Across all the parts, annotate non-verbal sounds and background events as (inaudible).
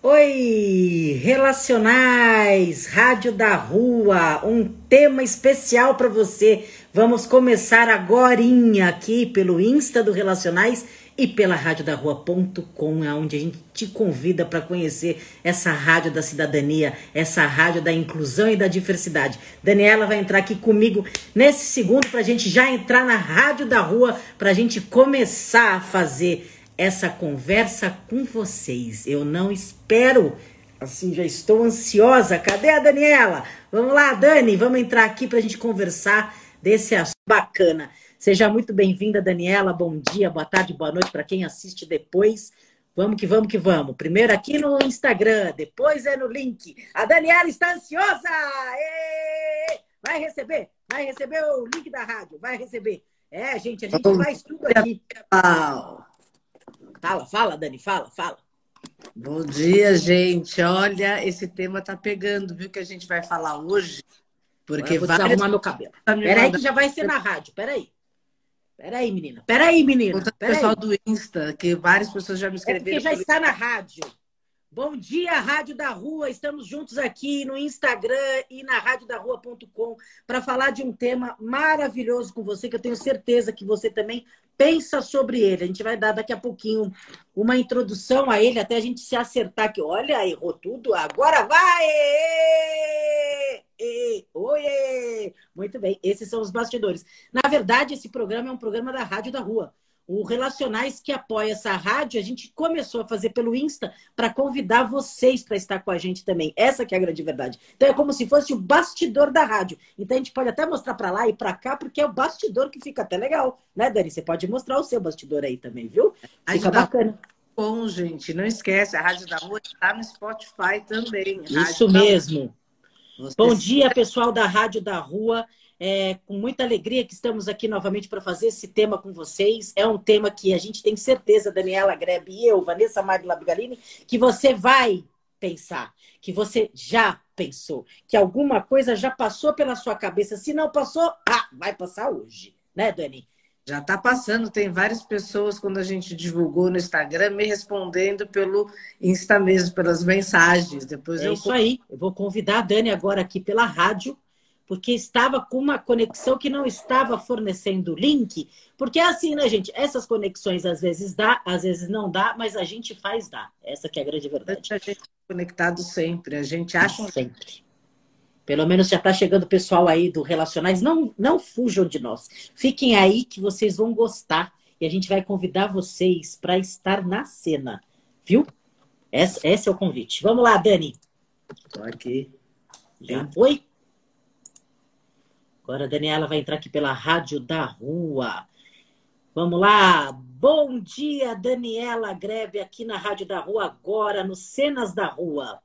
Oi, relacionais, Rádio da Rua, um tema especial para você. Vamos começar agora aqui pelo Insta do Relacionais e pela radiodarrua.com, onde a gente te convida para conhecer essa rádio da cidadania, essa rádio da inclusão e da diversidade. Daniela vai entrar aqui comigo nesse segundo para a gente já entrar na Rádio da Rua, para a gente começar a fazer essa conversa com vocês. Eu não espero, assim, já estou ansiosa. Cadê a Daniela? Vamos lá, Dani, vamos entrar aqui para a gente conversar desse assunto bacana. Seja muito bem-vinda, Daniela. Bom dia, boa tarde, boa noite para quem assiste depois. Vamos que vamos que vamos. Primeiro aqui no Instagram, depois é no link. A Daniela está ansiosa! Êêê! Vai receber, vai receber o link da rádio, vai receber. É, gente, a gente Bom faz tudo aqui. Fala, fala, Dani, fala, fala. Bom dia, gente. Olha, esse tema tá pegando, viu, que a gente vai falar hoje. Porque vai várias... arrumar meu cabelo. Peraí que já vai ser na rádio, peraí. Peraí, menina. Peraí, menina. o pessoal do Insta, que várias pessoas já me escreveram. É porque já está na rádio. Bom dia, Rádio da Rua. Estamos juntos aqui no Instagram e na radiodarrua.com para falar de um tema maravilhoso com você, que eu tenho certeza que você também pensa sobre ele. A gente vai dar daqui a pouquinho uma introdução a ele, até a gente se acertar que, olha, errou tudo, agora vai! Oi! Muito bem, esses são os bastidores. Na verdade, esse programa é um programa da Rádio da Rua. O Relacionais que apoia essa rádio, a gente começou a fazer pelo Insta para convidar vocês para estar com a gente também. Essa que é a grande verdade. Então é como se fosse o bastidor da rádio. Então a gente pode até mostrar para lá e para cá, porque é o bastidor que fica até legal, né, Dani? Você pode mostrar o seu bastidor aí também, viu? Fica bacana. Bom, gente, não esquece, a Rádio da Rua está no Spotify também. Isso mesmo. Bom dia, pessoal da Rádio da Rua. É com muita alegria que estamos aqui novamente para fazer esse tema com vocês. É um tema que a gente tem certeza, Daniela Grebe e eu, Vanessa Magla Bigalini, que você vai pensar, que você já pensou, que alguma coisa já passou pela sua cabeça. Se não passou, ah, vai passar hoje, né, Dani? Já está passando, tem várias pessoas, quando a gente divulgou no Instagram, me respondendo pelo Insta mesmo, pelas mensagens. Depois é eu... isso aí. Eu vou convidar a Dani agora aqui pela rádio porque estava com uma conexão que não estava fornecendo link. Porque é assim, né, gente? Essas conexões às vezes dá, às vezes não dá, mas a gente faz dar. Essa que é a grande verdade. A gente é conectado sempre, a gente acha sempre. Pelo menos já está chegando o pessoal aí do Relacionais. Não, não fujam de nós. Fiquem aí que vocês vão gostar. E a gente vai convidar vocês para estar na cena. Viu? Esse, esse, é o convite. Vamos lá, Dani. Estou aqui. Já foi? Agora a Daniela vai entrar aqui pela Rádio da Rua. Vamos lá. Bom dia, Daniela Greve, aqui na Rádio da Rua, agora, no Cenas da Rua.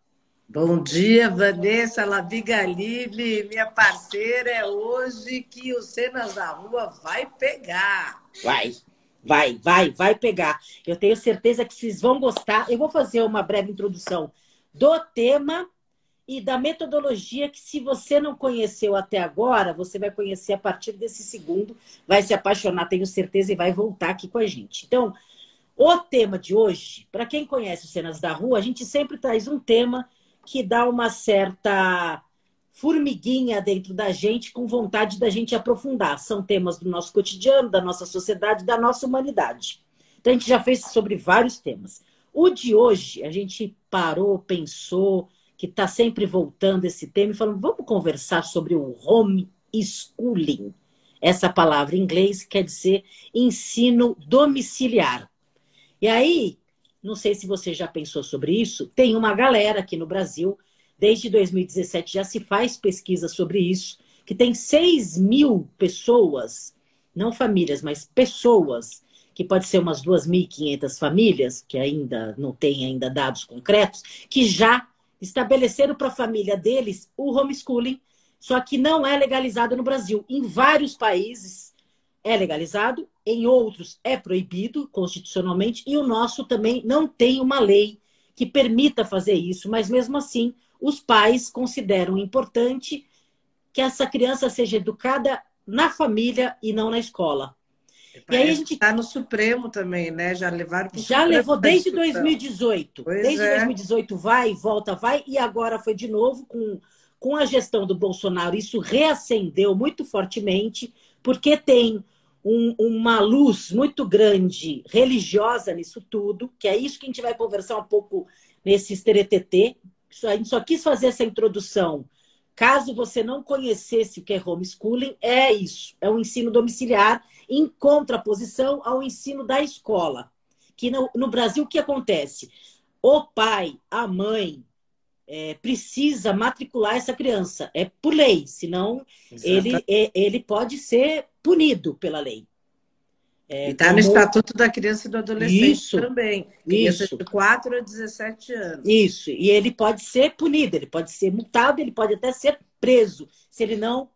Bom dia, Vanessa Lavigalini, minha parceira. É hoje que o Cenas da Rua vai pegar. Vai, vai, vai, vai pegar. Eu tenho certeza que vocês vão gostar. Eu vou fazer uma breve introdução do tema e da metodologia que, se você não conheceu até agora, você vai conhecer a partir desse segundo, vai se apaixonar, tenho certeza, e vai voltar aqui com a gente. Então, o tema de hoje, para quem conhece Cenas da Rua, a gente sempre traz um tema que dá uma certa formiguinha dentro da gente, com vontade da gente aprofundar. São temas do nosso cotidiano, da nossa sociedade, da nossa humanidade. Então, a gente já fez sobre vários temas. O de hoje, a gente parou, pensou, que está sempre voltando esse tema e falando, vamos conversar sobre o homeschooling. Essa palavra em inglês quer dizer ensino domiciliar. E aí, não sei se você já pensou sobre isso, tem uma galera aqui no Brasil, desde 2017 já se faz pesquisa sobre isso, que tem 6 mil pessoas, não famílias, mas pessoas, que pode ser umas 2.500 famílias, que ainda não tem ainda dados concretos, que já estabeleceram para a família deles o homeschooling, só que não é legalizado no Brasil. Em vários países é legalizado, em outros é proibido constitucionalmente, e o nosso também não tem uma lei que permita fazer isso, mas mesmo assim, os pais consideram importante que essa criança seja educada na família e não na escola. E aí a gente está no Supremo também, né? Já levaram para Já levou desde 2018. Pois desde é. 2018 vai, volta, vai e agora foi de novo com com a gestão do Bolsonaro. Isso reacendeu muito fortemente porque tem um, uma luz muito grande religiosa nisso tudo, que é isso que a gente vai conversar um pouco nesse TTT. A gente só quis fazer essa introdução. Caso você não conhecesse o que é homeschooling, é isso: é um ensino domiciliar em contraposição ao ensino da escola. Que no, no Brasil, o que acontece? O pai, a mãe, é, precisa matricular essa criança. É por lei, senão ele, é, ele pode ser punido pela lei. É, e está como... no Estatuto da Criança e do Adolescente isso, também. Criança isso. de 4 a 17 anos. Isso. E ele pode ser punido, ele pode ser multado, ele pode até ser preso, se ele não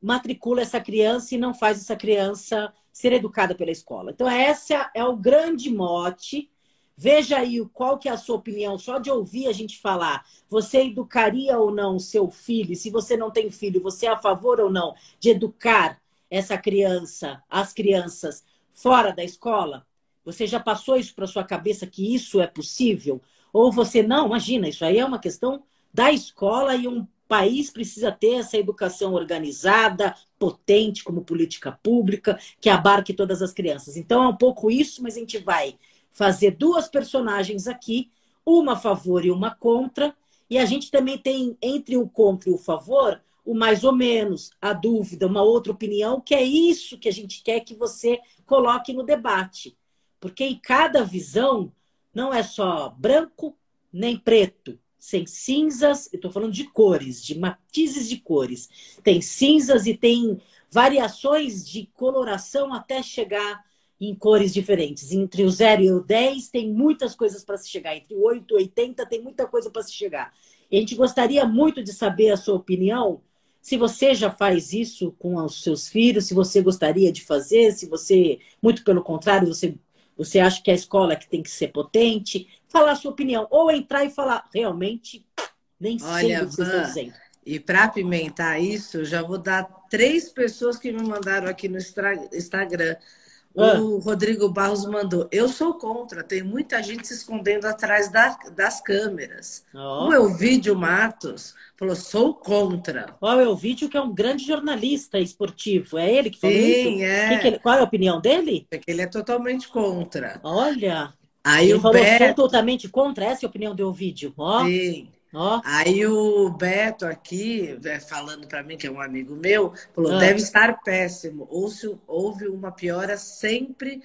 matricula essa criança e não faz essa criança ser educada pela escola. Então, essa é o grande mote. Veja aí qual que é a sua opinião, só de ouvir a gente falar. Você educaria ou não o seu filho? Se você não tem filho, você é a favor ou não de educar essa criança, as crianças, fora da escola? Você já passou isso para sua cabeça que isso é possível? Ou você não? Imagina, isso aí é uma questão da escola e um país precisa ter essa educação organizada, potente como política pública, que abarque todas as crianças. Então é um pouco isso, mas a gente vai fazer duas personagens aqui, uma a favor e uma contra, e a gente também tem entre o contra e o favor o mais ou menos, a dúvida, uma outra opinião, que é isso que a gente quer que você coloque no debate. Porque em cada visão não é só branco nem preto, sem cinzas, eu estou falando de cores, de matizes de cores. Tem cinzas e tem variações de coloração até chegar em cores diferentes. Entre o 0 e o 10 tem muitas coisas para se chegar. Entre o 8 e o 80 tem muita coisa para se chegar. A gente gostaria muito de saber a sua opinião. Se você já faz isso com os seus filhos, se você gostaria de fazer, se você, muito pelo contrário, você, você acha que a escola é que tem que ser potente, falar a sua opinião. Ou entrar e falar, realmente, nem Olha, sei o que vocês estão dizendo. E para apimentar isso, já vou dar três pessoas que me mandaram aqui no Instagram. Ah. O Rodrigo Barros mandou. Eu sou contra. Tem muita gente se escondendo atrás da, das câmeras. Oh. O Elvídio Matos falou: sou contra. O Elvídio, que é um grande jornalista esportivo. É ele que falou Sim, isso? É. Que ele, qual é a opinião dele? É que ele é totalmente contra. Olha. Aí ele o falou Beto... totalmente contra essa é a opinião do Elvídio. Ó. Sim. Oh. Aí o Beto aqui, é, falando para mim, que é um amigo meu, falou: ah. deve estar péssimo. Ou se houve uma piora sempre,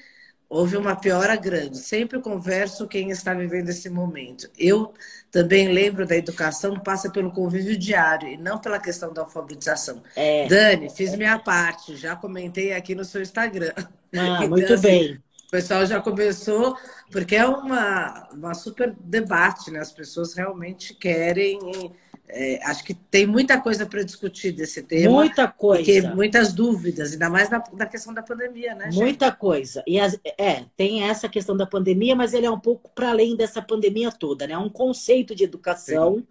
houve uma piora grande. Sempre converso quem está vivendo esse momento. Eu também lembro da educação passa pelo convívio diário e não pela questão da alfabetização. É. Dani, fiz minha parte, já comentei aqui no seu Instagram. Ah, (laughs) então, muito assim, bem. O pessoal já começou, porque é uma, uma super debate, né? As pessoas realmente querem. É, acho que tem muita coisa para discutir desse tema. Muita coisa. Porque muitas dúvidas, ainda mais na, na questão da pandemia, né? Gente? Muita coisa. E as, é, tem essa questão da pandemia, mas ele é um pouco para além dessa pandemia toda, né? É um conceito de educação. Sim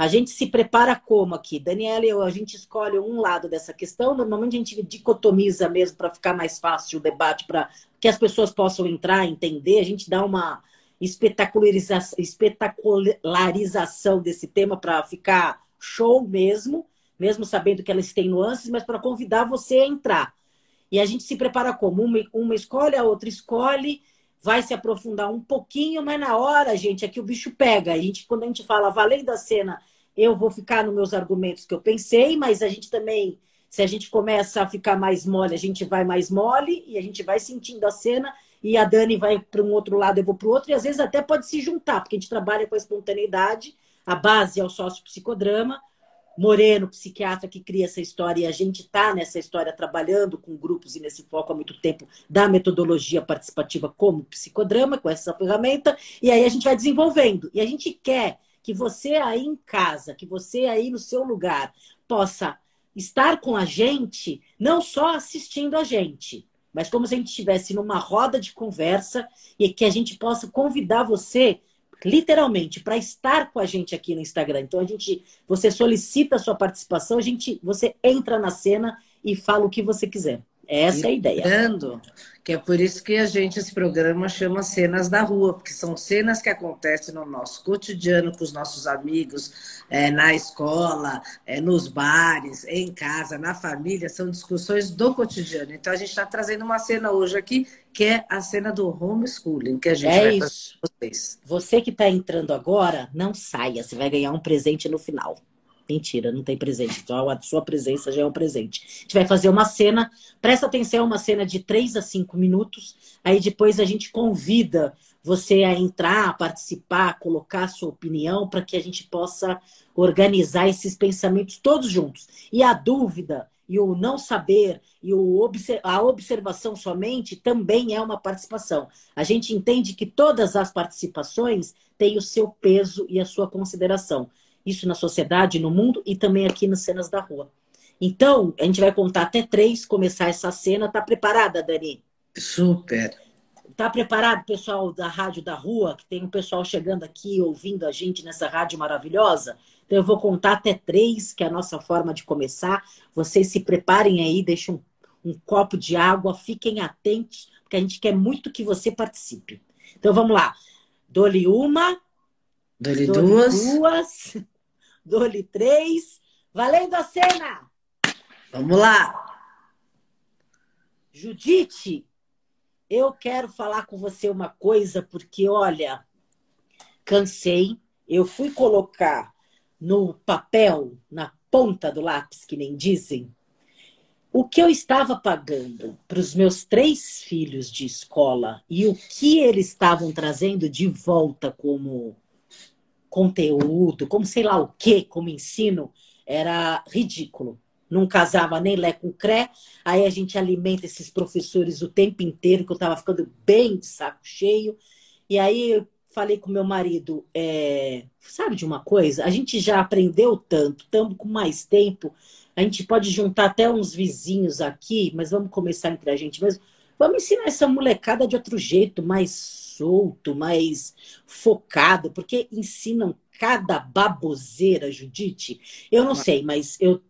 a gente se prepara como aqui? Daniela e eu, a gente escolhe um lado dessa questão. Normalmente a gente dicotomiza mesmo para ficar mais fácil o debate, para que as pessoas possam entrar, entender. A gente dá uma espetacularização, desse tema para ficar show mesmo, mesmo sabendo que elas têm nuances, mas para convidar você a entrar. E a gente se prepara como? Uma, uma escolhe, a outra escolhe, vai se aprofundar um pouquinho, mas na hora, gente, é que o bicho pega. A gente, quando a gente fala valendo a cena eu vou ficar nos meus argumentos que eu pensei, mas a gente também, se a gente começa a ficar mais mole, a gente vai mais mole e a gente vai sentindo a cena e a Dani vai para um outro lado, eu vou para o outro, e às vezes até pode se juntar, porque a gente trabalha com a espontaneidade, a base é o sócio psicodrama, Moreno, psiquiatra que cria essa história, e a gente está nessa história trabalhando com grupos e nesse foco há muito tempo da metodologia participativa como psicodrama, com essa ferramenta, e aí a gente vai desenvolvendo. E a gente quer que você aí em casa, que você aí no seu lugar possa estar com a gente, não só assistindo a gente, mas como se a gente estivesse numa roda de conversa e que a gente possa convidar você literalmente para estar com a gente aqui no Instagram. Então a gente, você solicita a sua participação, a gente, você entra na cena e fala o que você quiser. Essa é a ideia. Lembrando que é por isso que a gente, esse programa, chama Cenas da Rua, porque são cenas que acontecem no nosso cotidiano com os nossos amigos, é, na escola, é, nos bares, em casa, na família, são discussões do cotidiano. Então a gente está trazendo uma cena hoje aqui, que é a cena do homeschooling, que a gente é vai isso. vocês. Você que está entrando agora, não saia, você vai ganhar um presente no final. Mentira, não tem presente. Então a sua presença já é um presente. A gente vai fazer uma cena, presta atenção, uma cena de 3 a 5 minutos. Aí depois a gente convida você a entrar, a participar, colocar a sua opinião para que a gente possa organizar esses pensamentos todos juntos. E a dúvida e o não saber e o a observação somente também é uma participação. A gente entende que todas as participações têm o seu peso e a sua consideração isso na sociedade, no mundo e também aqui nas cenas da rua. Então, a gente vai contar até três, começar essa cena. Tá preparada, Dani? Super. Tá preparado, pessoal da Rádio da Rua, que tem um pessoal chegando aqui ouvindo a gente nessa rádio maravilhosa? Então, eu vou contar até três, que é a nossa forma de começar. Vocês se preparem aí, deixem um, um copo de água, fiquem atentos, porque a gente quer muito que você participe. Então, vamos lá. Dole uma. Dole duas. duas. (laughs) Dole três. Valendo a cena! Vamos lá! Judite, eu quero falar com você uma coisa, porque, olha, cansei. Eu fui colocar no papel, na ponta do lápis, que nem dizem, o que eu estava pagando para os meus três filhos de escola e o que eles estavam trazendo de volta como conteúdo, como sei lá o que, como ensino, era ridículo. Não casava nem Lé com Cré. Aí a gente alimenta esses professores o tempo inteiro, que eu estava ficando bem de saco cheio. E aí eu falei com meu marido, é, sabe de uma coisa? A gente já aprendeu tanto, estamos com mais tempo, a gente pode juntar até uns vizinhos aqui, mas vamos começar entre a gente mesmo. Vamos ensinar essa molecada de outro jeito, mais solto, mais focado, porque ensinam cada baboseira, Judite. Eu não sei, mas eu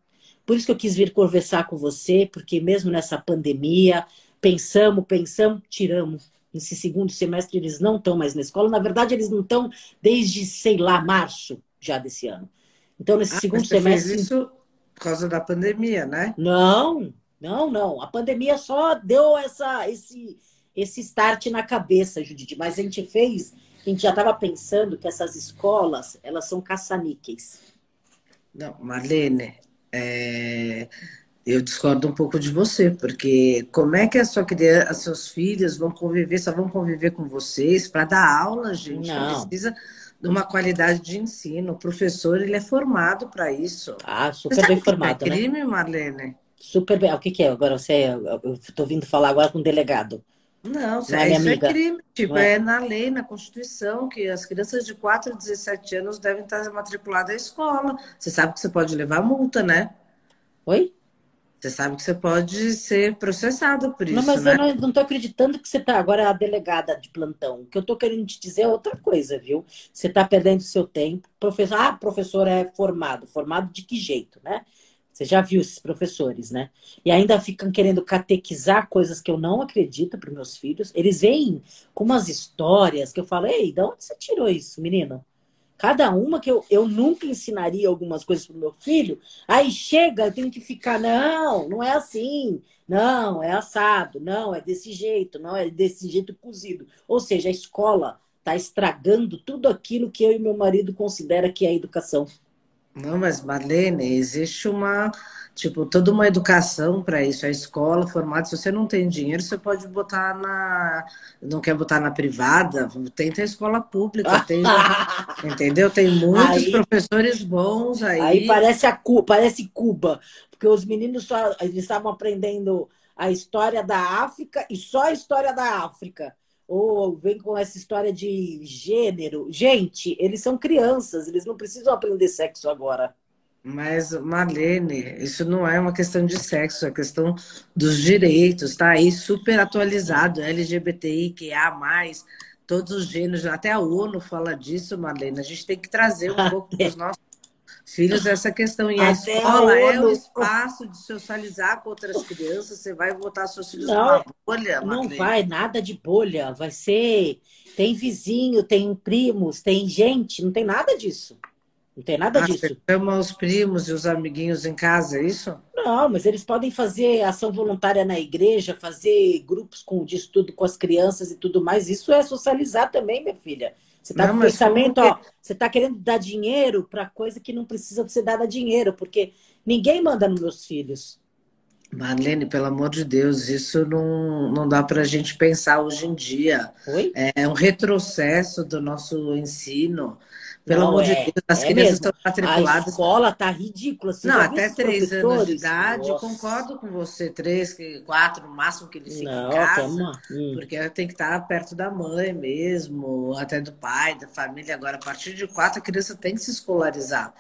por isso que eu quis vir conversar com você, porque mesmo nessa pandemia, pensamos, pensamos, tiramos. Nesse segundo semestre eles não estão mais na escola. Na verdade, eles não estão desde, sei lá, março já desse ano. Então, nesse ah, segundo semestre. Fez isso por causa da pandemia, né? Não, não, não. A pandemia só deu essa, esse, esse start na cabeça, Judite. Mas a gente fez, a gente já estava pensando que essas escolas, elas são caça-níqueis. Não, Marlene, é... eu discordo um pouco de você, porque como é que a sua criança, seus filhos vão conviver, só vão conviver com vocês para dar aula, gente? Não. Precisa de uma qualidade de ensino. O professor, ele é formado para isso. Ah, super bem formado, é crime, né? Marlene? Super bem. O que, que é? Agora você, eu estou vindo falar agora com o delegado. Não, isso é amiga. é crime. Tipo, é. é. na lei, na Constituição, que as crianças de 4 a 17 anos devem estar matriculadas à escola. Você sabe que você pode levar multa, né? Oi? Você sabe que você pode ser processado por isso. Não, mas né? eu não estou acreditando que você está agora a delegada de plantão. O que eu estou querendo te dizer é outra coisa, viu? Você está perdendo seu tempo. Professor, ah, professor é formado. Formado de que jeito, né? Você já viu esses professores, né? E ainda ficam querendo catequizar coisas que eu não acredito para meus filhos. Eles vêm com umas histórias que eu falo, ei, de onde você tirou isso, menino? Cada uma que eu, eu nunca ensinaria algumas coisas para meu filho. Aí chega, eu tenho que ficar, não, não é assim. Não, é assado. Não, é desse jeito. Não, é desse jeito cozido. Ou seja, a escola está estragando tudo aquilo que eu e meu marido considera que é educação. Não, mas Marlene, existe uma, tipo, toda uma educação para isso. A escola formada, se você não tem dinheiro, você pode botar na. Não quer botar na privada, tenta a escola pública. Tem, (laughs) entendeu? Tem muitos aí, professores bons aí. Aí parece, a, parece Cuba, porque os meninos só eles estavam aprendendo a história da África e só a história da África. Ou vem com essa história de gênero. Gente, eles são crianças, eles não precisam aprender sexo agora. Mas, Marlene, isso não é uma questão de sexo, é questão dos direitos, tá aí super atualizado, LGBTI, que há mais, todos os gêneros, até a ONU fala disso, Marlene. A gente tem que trazer um (laughs) pouco dos nossos filhos essa questão. E a Até escola é o espaço de socializar com outras crianças. Você vai botar seus filhos não, numa bolha, Não vai, nada de bolha. Vai ser. Tem vizinho, tem primos, tem gente, não tem nada disso. Não tem nada ah, disso. Você chama os primos e os amiguinhos em casa, é isso? Não, mas eles podem fazer ação voluntária na igreja, fazer grupos com, de estudo com as crianças e tudo mais. Isso é socializar também, minha filha. Você está com pensamento, ó, você está querendo dar dinheiro para coisa que não precisa ser dada dinheiro, porque ninguém manda nos meus filhos. Marlene, pelo amor de Deus, isso não, não dá para a gente pensar hoje em dia. Oi? É um retrocesso do nosso ensino. Pelo não, amor é, de Deus, as é crianças mesmo. estão matriculadas. A escola tá ridícula. Você não, até três anos de idade, Nossa. concordo com você. Três, quatro, no máximo que eles fiquem em casa. Hum. Porque tem que estar perto da mãe mesmo, até do pai, da família. Agora, a partir de quatro, a criança tem que se escolarizar.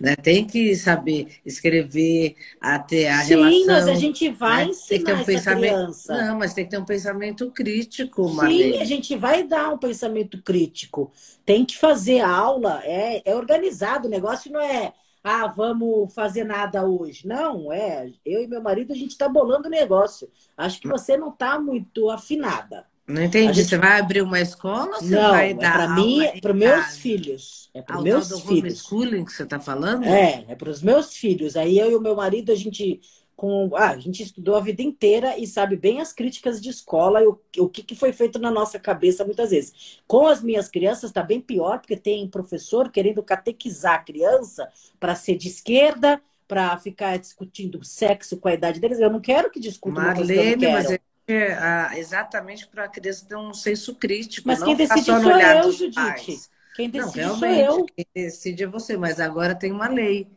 Né? Tem que saber escrever, até a Sim, relação. Sim, mas a gente vai né? ensinar tem que ter um pensamento... criança. Não, mas tem que ter um pensamento crítico, Sim, a gente vai dar um pensamento crítico. Tem que fazer aula, é, é organizado. O negócio não é ah, vamos fazer nada hoje. Não, é. Eu e meu marido, a gente está bolando o negócio. Acho que você não está muito afinada. Não entendi. Gente... Você vai abrir uma escola ou você não, vai é dar para mim, é para meus filhos. É para meus do filhos. homeschooling que você está falando? É, é para os meus filhos. Aí eu e o meu marido, a gente com ah, a gente estudou a vida inteira e sabe bem as críticas de escola e o, o que, que foi feito na nossa cabeça muitas vezes. Com as minhas crianças está bem pior, porque tem professor querendo catequizar a criança para ser de esquerda, para ficar discutindo sexo com a idade deles. Eu não quero que discuta Marlene, uma coisa que eu mas é exatamente para a criança ter um senso crítico. Mas quem decide sou eu, Judite. Quem decide não, sou eu. Quem decide é você, mas agora tem uma lei.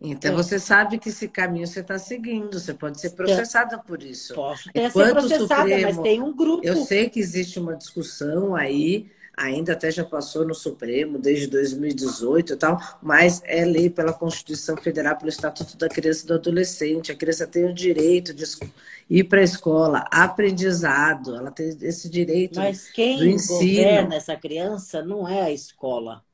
Então é. você sabe que esse caminho você está seguindo, você pode ser processada por isso. Posso ter ser processada, Supremo, mas tem um grupo. Eu sei que existe uma discussão aí, ainda até já passou no Supremo desde 2018 e tal, mas é lei pela Constituição Federal, pelo Estatuto da Criança e do Adolescente. A criança tem o direito de ir para a escola, aprendizado, ela tem esse direito mas quem do ensino. governa essa criança não é a escola.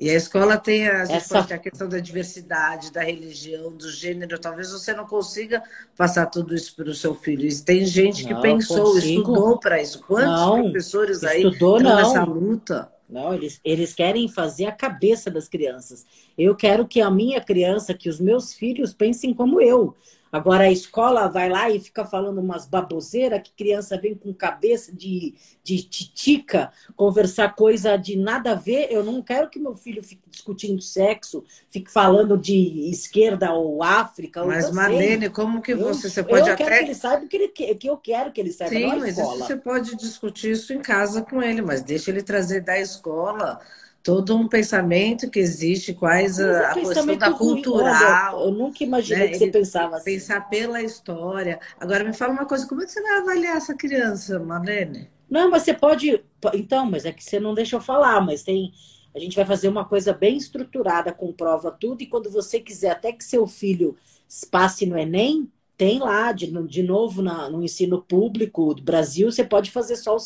E a escola tem a, Essa... a questão da diversidade, da religião, do gênero. Talvez você não consiga passar tudo isso para o seu filho. E tem gente que não, pensou, consigo. estudou para isso. Quantos não, professores aí estudou, estão não. nessa luta? Não, eles, eles querem fazer a cabeça das crianças. Eu quero que a minha criança, que os meus filhos pensem como eu. Agora a escola vai lá e fica falando umas baboseiras que criança vem com cabeça de, de titica conversar coisa de nada a ver. Eu não quero que meu filho fique discutindo sexo, fique falando de esquerda ou África. Mas, ou Marlene, como que você, eu, você pode eu até... quero que ele saiba o que, ele, que eu quero que ele saiba, Sim, mas você pode discutir isso em casa com ele, mas deixa ele trazer da escola todo um pensamento que existe, quais a, a questão da cultural. Eu nunca imaginei né? que você Ele pensava assim. Pensar pela história. Agora me fala uma coisa, como é que você vai avaliar essa criança, Marlene? Não, mas você pode. Então, mas é que você não deixa eu falar, mas tem. A gente vai fazer uma coisa bem estruturada, com prova tudo, e quando você quiser até que seu filho passe no Enem, tem lá, de, de novo, na, no ensino público do Brasil, você pode fazer só o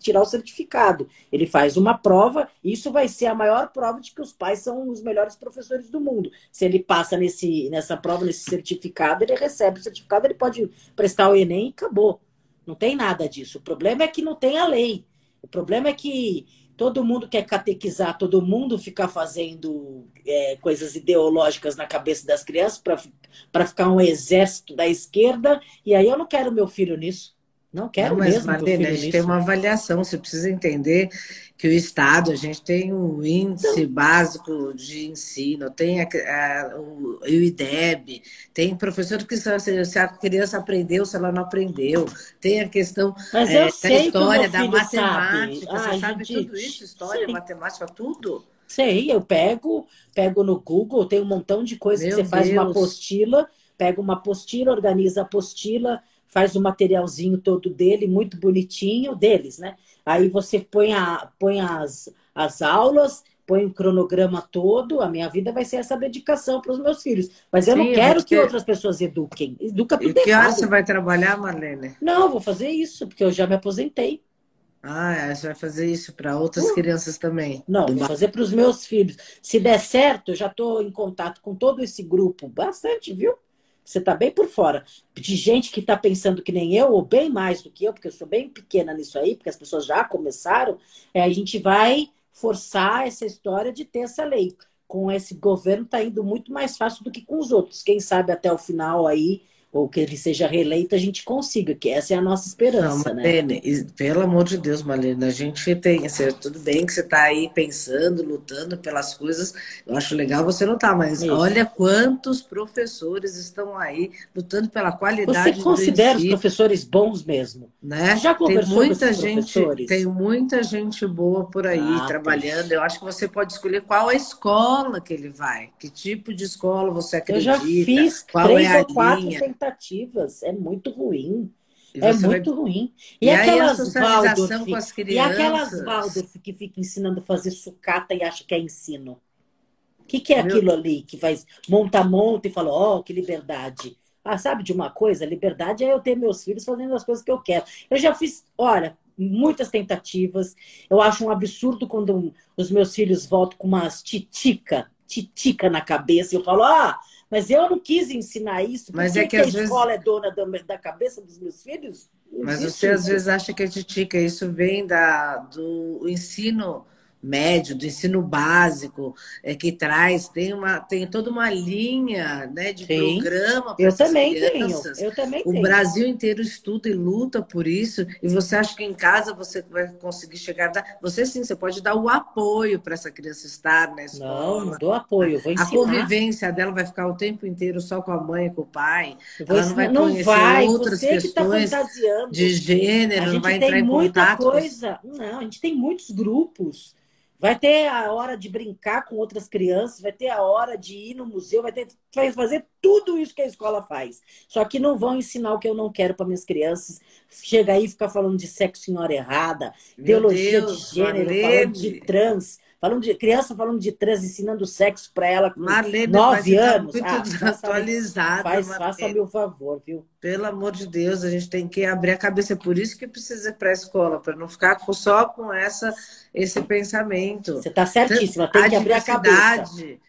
tirar o certificado. Ele faz uma prova, isso vai ser a maior prova de que os pais são os melhores professores do mundo. Se ele passa nesse, nessa prova, nesse certificado, ele recebe o certificado, ele pode prestar o Enem e acabou. Não tem nada disso. O problema é que não tem a lei. O problema é que todo mundo quer catequizar, todo mundo ficar fazendo é, coisas ideológicas na cabeça das crianças para ficar um exército da esquerda, e aí eu não quero meu filho nisso. Não quero não, mas, mesmo. Marlene, a gente tem uma avaliação, você precisa entender que o Estado, a gente tem um índice então, básico de ensino, tem a, a, o, o IDEB, tem professor que se, se, a criança aprendeu, se ela não aprendeu, tem a questão é, da história, da matemática, sabe. você sabe gente, tudo isso? História, sei. matemática, tudo? Sei, eu pego, pego no Google, tem um montão de coisas que você Deus. faz uma apostila, pega uma apostila, organiza a apostila, faz o materialzinho todo dele, muito bonitinho, deles, né? Aí você põe, a, põe as, as aulas, põe o cronograma todo, a minha vida vai ser essa dedicação para os meus filhos. Mas eu Sim, não quero que outras pessoas eduquem. Educa tudo e que hora você vai trabalhar, Marlene? Não, vou fazer isso, porque eu já me aposentei. Ah, é, você vai fazer isso para outras uh, crianças também? Não, vou fazer para os meus filhos. Se der certo, eu já estou em contato com todo esse grupo, bastante, viu? Você está bem por fora. De gente que está pensando que nem eu, ou bem mais do que eu, porque eu sou bem pequena nisso aí, porque as pessoas já começaram, é, a gente vai forçar essa história de ter essa lei. Com esse governo está indo muito mais fácil do que com os outros. Quem sabe até o final aí ou que ele seja reeleito, a gente consiga, que essa é a nossa esperança, Não, Marlene, né? Pelo amor de Deus, Marlene, a gente tem, assim, tudo bem que você está aí pensando, lutando pelas coisas, eu acho legal você lutar, mas Isso. olha quantos professores estão aí lutando pela qualidade Você considera os professores bons mesmo? Né? Já conversou tem muita gente, professores? Tem muita gente boa por aí ah, trabalhando, eu acho que você pode escolher qual a escola que ele vai, que tipo de escola você acredita, eu já fiz qual três é a ou quatro linha expectativas. É muito ruim. É muito vai... ruim. E, e aquelas Waldorf, e aquelas Waldorf que fica ensinando a fazer sucata e acha que é ensino. O que, que é Meu... aquilo ali que faz monta monta e fala, ó, oh, que liberdade. Ah, sabe de uma coisa? Liberdade é eu ter meus filhos fazendo as coisas que eu quero. Eu já fiz, olha, muitas tentativas. Eu acho um absurdo quando os meus filhos voltam com umas titica, titica na cabeça. E eu falo, ah, mas eu não quis ensinar isso. Mas é que, que a vezes... escola é dona da, da cabeça dos meus filhos? Não Mas você isso. às vezes acha que é titica. Isso vem da, do ensino médio, do ensino básico, é, que traz, tem, uma, tem toda uma linha né, de Sim. programa para Eu também crianças. tenho. Eu também o tenho. Brasil inteiro estuda e luta por isso, e você acha que em casa você vai conseguir chegar. Você sim, você pode dar o apoio para essa criança estar na escola. Não, não dou apoio, vou ensinar. A convivência dela vai ficar o tempo inteiro só com a mãe, com o pai. Ela não vai não conhecer vai, outras tá questões tá de gênero, não vai entrar em contato. Coisa. Com... Não, a gente tem muitos grupos Vai ter a hora de brincar com outras crianças, vai ter a hora de ir no museu, vai ter vai fazer tudo isso que a escola faz. Só que não vão ensinar o que eu não quero para minhas crianças. Chega aí e fica falando de sexo em hora errada, Meu teologia Deus, de gênero, falando de trans. Falando de criança falando de trans, ensinando sexo para ela com Marlene, nove anos. Muito ah, desatualizada. Faz, faça-me o favor, viu? Pelo amor de Deus, a gente tem que abrir a cabeça. É por isso que precisa ir para a escola, para não ficar só com essa, esse pensamento. Você está certíssima, tem a que abrir a cabeça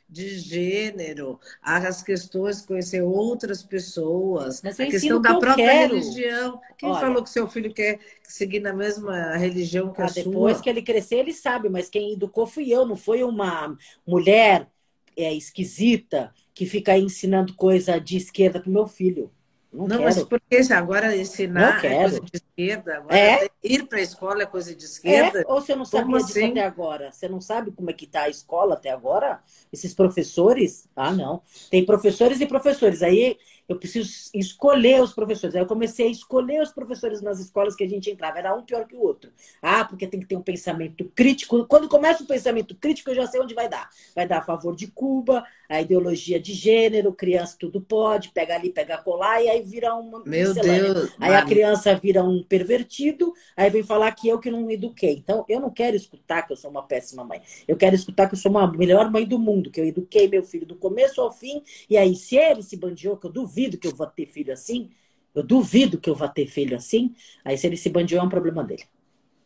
de gênero, as questões de conhecer outras pessoas, a questão da que própria quero. religião. Quem Olha, falou que seu filho quer seguir na mesma religião que ah, a depois sua? Depois que ele crescer, ele sabe, mas quem educou fui eu, não foi uma mulher é, esquisita que fica ensinando coisa de esquerda para meu filho. Não, não mas por que agora ensinar é coisa de esquerda? É? ir para a escola é coisa de esquerda? É? Ou você não sabia disso assim? até agora? Você não sabe como é que está a escola até agora? Esses professores? Ah, não. Tem professores e professores. Aí eu preciso escolher os professores. Aí eu comecei a escolher os professores nas escolas que a gente entrava. Era um pior que o outro. Ah, porque tem que ter um pensamento crítico. Quando começa o pensamento crítico, eu já sei onde vai dar. Vai dar a favor de Cuba, a ideologia de gênero, criança tudo pode, pega ali, pega colar, e aí vira uma. Meu Deus! Aí a criança vira um pervertido, aí vem falar que eu que não eduquei. Então, eu não quero escutar que eu sou uma péssima mãe. Eu quero escutar que eu sou uma melhor mãe do mundo, que eu eduquei meu filho do começo ao fim, e aí, se ele se bandiou, que eu duvido duvido que eu vou ter filho assim. Eu duvido que eu vou ter filho assim. Aí, se ele se bandiou, é um problema dele.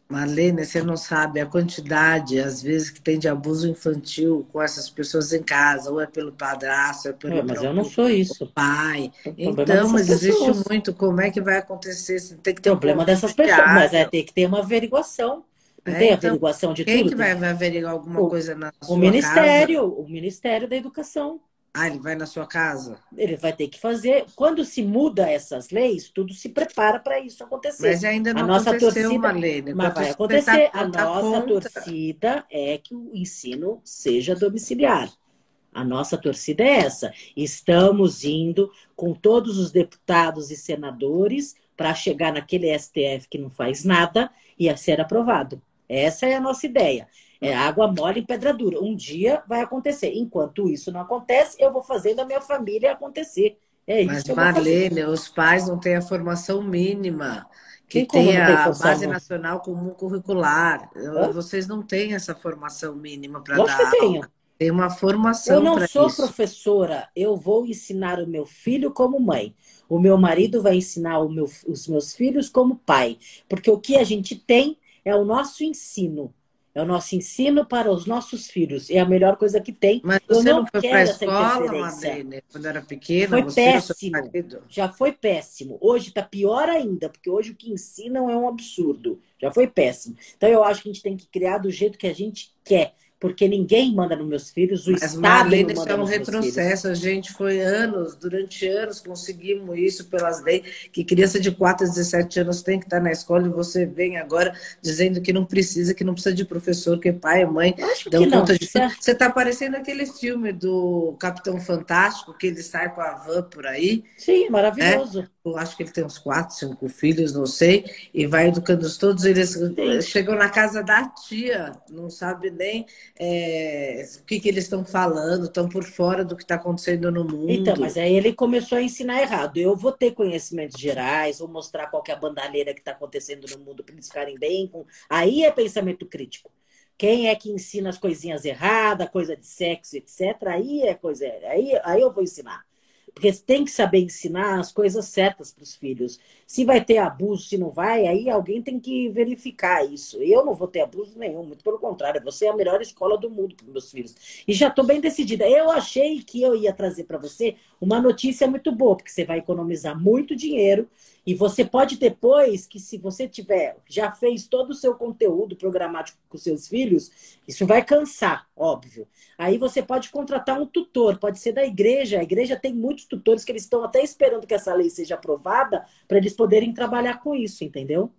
Marlene, você não sabe a quantidade, às vezes, que tem de abuso infantil com essas pessoas em casa, ou é pelo padrasto, ou é pelo é, mas eu não sou isso. pai. Então, mas existe pessoas. muito. Como é que vai acontecer? Tem que ter problema um dessas pessoas, mas é ter que ter uma averiguação. Não é, tem então, averiguação de quem tudo? Quem que vai averiguar alguma o, coisa na o Ministério, casa? o Ministério da Educação. Ah, ele vai na sua casa? Ele vai ter que fazer. Quando se muda essas leis, tudo se prepara para isso acontecer. Mas ainda não a nossa aconteceu torcida, uma lei. Né? Mas vai acontecer. A nossa conta. torcida é que o ensino seja domiciliar. A nossa torcida é essa. Estamos indo com todos os deputados e senadores para chegar naquele STF que não faz nada e a ser aprovado. Essa é a nossa ideia. É água mole em pedra dura. Um dia vai acontecer. Enquanto isso não acontece, eu vou fazendo a minha família acontecer. É isso Mas, Marlene, os pais não têm a formação mínima que tem a base nacional comum curricular. Hã? Vocês não têm essa formação mínima para dar. Que tenho. Tem uma formação. Eu não sou isso. professora, eu vou ensinar o meu filho como mãe. O meu marido vai ensinar meu, os meus filhos como pai. Porque o que a gente tem é o nosso ensino. É o nosso ensino para os nossos filhos. É a melhor coisa que tem. Mas você Eu não, não foi para a escola, Madeleine, quando era pequena? Foi péssimo. Já foi péssimo. Hoje está pior ainda, porque hoje o que ensinam é um absurdo. Já foi péssimo. Então eu acho que a gente tem que criar do jeito que a gente quer porque ninguém manda nos meus filhos, o Mas, Estado Marlene, não manda isso é um retrocesso. A gente foi anos, durante anos, conseguimos isso pelas leis, que criança de 4 a 17 anos tem que estar na escola e você vem agora dizendo que não precisa, que não precisa de professor, que pai e mãe Acho dão conta de tudo. Você está parecendo aquele filme do Capitão Fantástico, que ele sai com a van por aí. Sim, maravilhoso. Né? Eu acho que ele tem uns quatro, cinco filhos, não sei, e vai educando todos. Eles Sim. chegam na casa da tia, não sabe nem é, o que, que eles estão falando, estão por fora do que está acontecendo no mundo. Então, mas aí ele começou a ensinar errado. Eu vou ter conhecimentos gerais, vou mostrar qual é a bandalheira que está acontecendo no mundo para eles ficarem bem. Com... Aí é pensamento crítico. Quem é que ensina as coisinhas erradas, coisa de sexo, etc. Aí é coisa. Aí, aí eu vou ensinar. Porque tem que saber ensinar as coisas certas para os filhos. Se vai ter abuso, se não vai, aí alguém tem que verificar isso. Eu não vou ter abuso nenhum, muito pelo contrário, você é a melhor escola do mundo para meus filhos. E já estou bem decidida. Eu achei que eu ia trazer para você uma notícia muito boa, porque você vai economizar muito dinheiro e você pode depois, que se você tiver, já fez todo o seu conteúdo programático com seus filhos, isso vai cansar, óbvio. Aí você pode contratar um tutor, pode ser da igreja. A igreja tem muitos tutores que eles estão até esperando que essa lei seja aprovada para eles poderem trabalhar com isso, entendeu?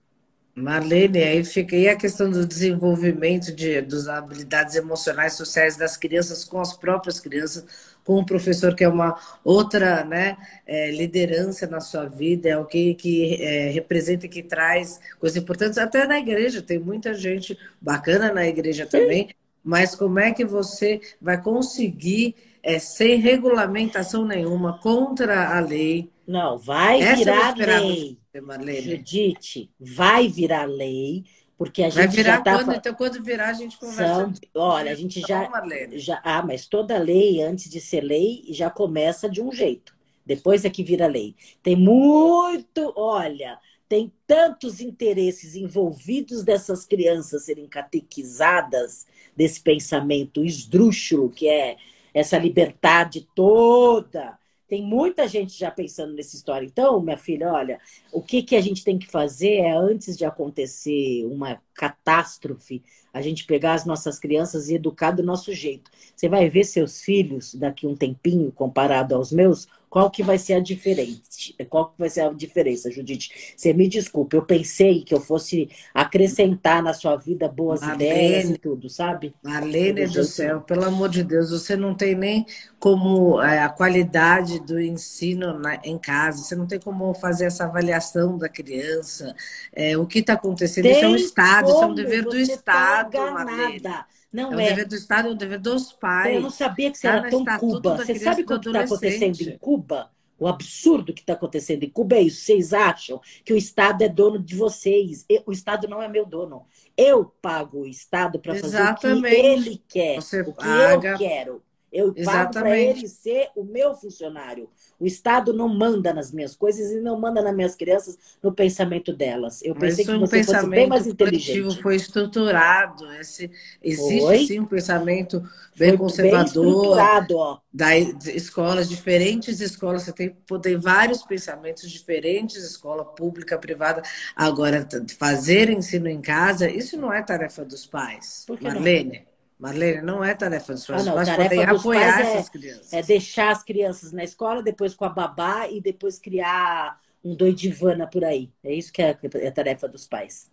Marlene, aí fica aí a questão do desenvolvimento de, das habilidades emocionais sociais das crianças com as próprias crianças, com o professor que é uma outra né, é, liderança na sua vida, é alguém que é, representa, que traz coisas importantes, até na igreja, tem muita gente bacana na igreja também, Sim. mas como é que você vai conseguir, é, sem regulamentação nenhuma, contra a lei, não, vai Essa virar lei. Você, Judite, vai virar lei, porque a gente vai virar já tá... quando, então quando virar a gente conversa. São... Olha, a gente já, já ah, mas toda lei antes de ser lei já começa de um jeito. Depois é que vira lei. Tem muito, olha, tem tantos interesses envolvidos dessas crianças serem catequizadas desse pensamento esdrúxulo que é essa liberdade toda tem muita gente já pensando nessa história. Então, minha filha, olha, o que, que a gente tem que fazer é, antes de acontecer uma catástrofe, a gente pegar as nossas crianças e educar do nosso jeito. Você vai ver seus filhos daqui um tempinho, comparado aos meus, qual que vai ser a diferença? Qual que vai ser a diferença, Judite? Você me desculpe, eu pensei que eu fosse acrescentar na sua vida boas Marlene, ideias e tudo, sabe? Marlene do, do céu, pelo amor de Deus, você não tem nem como é, a qualidade do ensino na, em casa, você não tem como fazer essa avaliação da criança. É, o que está acontecendo? Tem isso é um Estado, isso é um dever do tá Estado, tá Marlene. Não é, é. o dever do Estado, é o dever dos pais. Eu não sabia que você tá era tão Cuba. Você sabe o que está acontecendo em Cuba? O absurdo que está acontecendo em Cuba é isso. Vocês acham que o Estado é dono de vocês. O Estado não é meu dono. Eu pago o Estado para fazer o que ele quer. Você o que paga... eu quero. Eu pago para ele ser o meu funcionário. O Estado não manda nas minhas coisas e não manda nas minhas crianças no pensamento delas. Eu pensei que você fosse bem mais inteligente. Foi estruturado. Esse, existe foi? sim um pensamento bem foi conservador. Bem estruturado, ó. Da escolas, diferentes escolas. Você tem, tem vários pensamentos diferentes, escola pública, privada. Agora, fazer ensino em casa, isso não é tarefa dos pais. Marlene? Não? Marlene, não é tarefa dos pais. Ah, não, Os pais podem apoiar pais é, essas crianças. É deixar as crianças na escola, depois com a babá e depois criar um doidivana por aí. É isso que é, é a tarefa dos pais.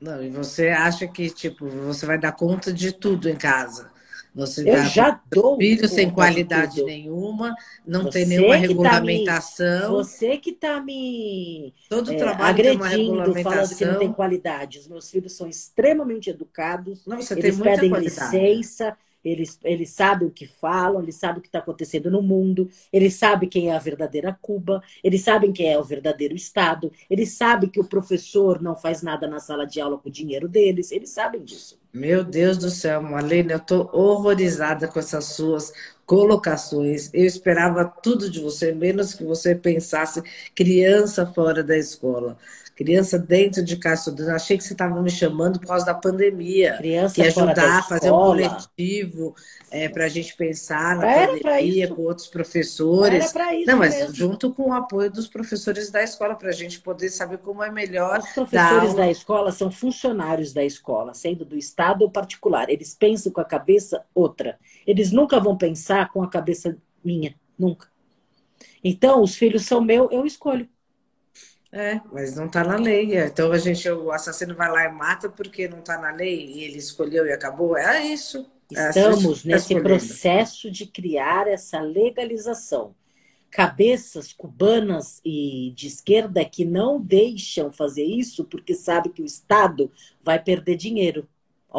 Não, e você acha que, tipo, você vai dar conta de tudo em casa? Você eu já dou filho sem qualidade nenhuma, não você tem nenhuma regulamentação. Tá me, você que está me Todo é, trabalho agredindo, falando que não tem qualidade. Os meus filhos são extremamente educados. Não, você eles tem pedem qualidade. licença, eles, eles sabem o que falam, eles sabem o que está acontecendo no mundo, eles sabem quem é a verdadeira Cuba, eles sabem quem é o verdadeiro Estado, eles sabem que o professor não faz nada na sala de aula com o dinheiro deles, eles sabem disso. Meu Deus do céu, Marlene, eu estou horrorizada com essas suas colocações. Eu esperava tudo de você, menos que você pensasse criança fora da escola criança dentro de casa estudando. Achei que você estava me chamando por causa da pandemia. Criança que ajudar a fazer um coletivo é, para a gente pensar na Era pandemia com outros professores. Era para isso Não, mas mesmo. junto com o apoio dos professores da escola, para a gente poder saber como é melhor. Os professores da escola são funcionários da escola, sendo do Estado ou particular. Eles pensam com a cabeça outra. Eles nunca vão pensar com a cabeça minha. Nunca. Então, os filhos são meu, eu escolho. É, mas não está na lei. Então a gente, o assassino vai lá e mata porque não está na lei e ele escolheu e acabou. É isso. É Estamos é nesse processo de criar essa legalização. Cabeças cubanas e de esquerda que não deixam fazer isso porque sabe que o Estado vai perder dinheiro.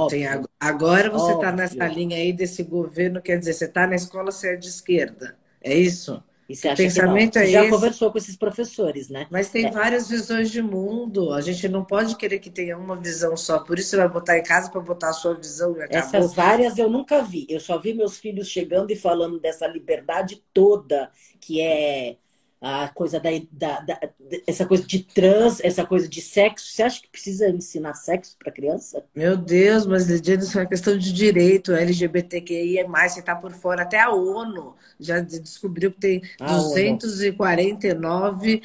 Sim, agora você está nessa linha aí desse governo, quer dizer, você está na escola, você é de esquerda. É isso? E você acha pensamento que não? Você é já esse. conversou com esses professores, né? Mas tem é. várias visões de mundo. A gente não pode querer que tenha uma visão só. Por isso você vai botar em casa para botar a sua visão e acabou. Essas várias eu nunca vi. Eu só vi meus filhos chegando e falando dessa liberdade toda que é a coisa da, da, da, essa coisa de trans, essa coisa de sexo. Você acha que precisa ensinar sexo para criança? Meu Deus, mas Lidiane, isso é uma questão de direito, LGBTQIA+, você está por fora. Até a ONU já descobriu que tem a 249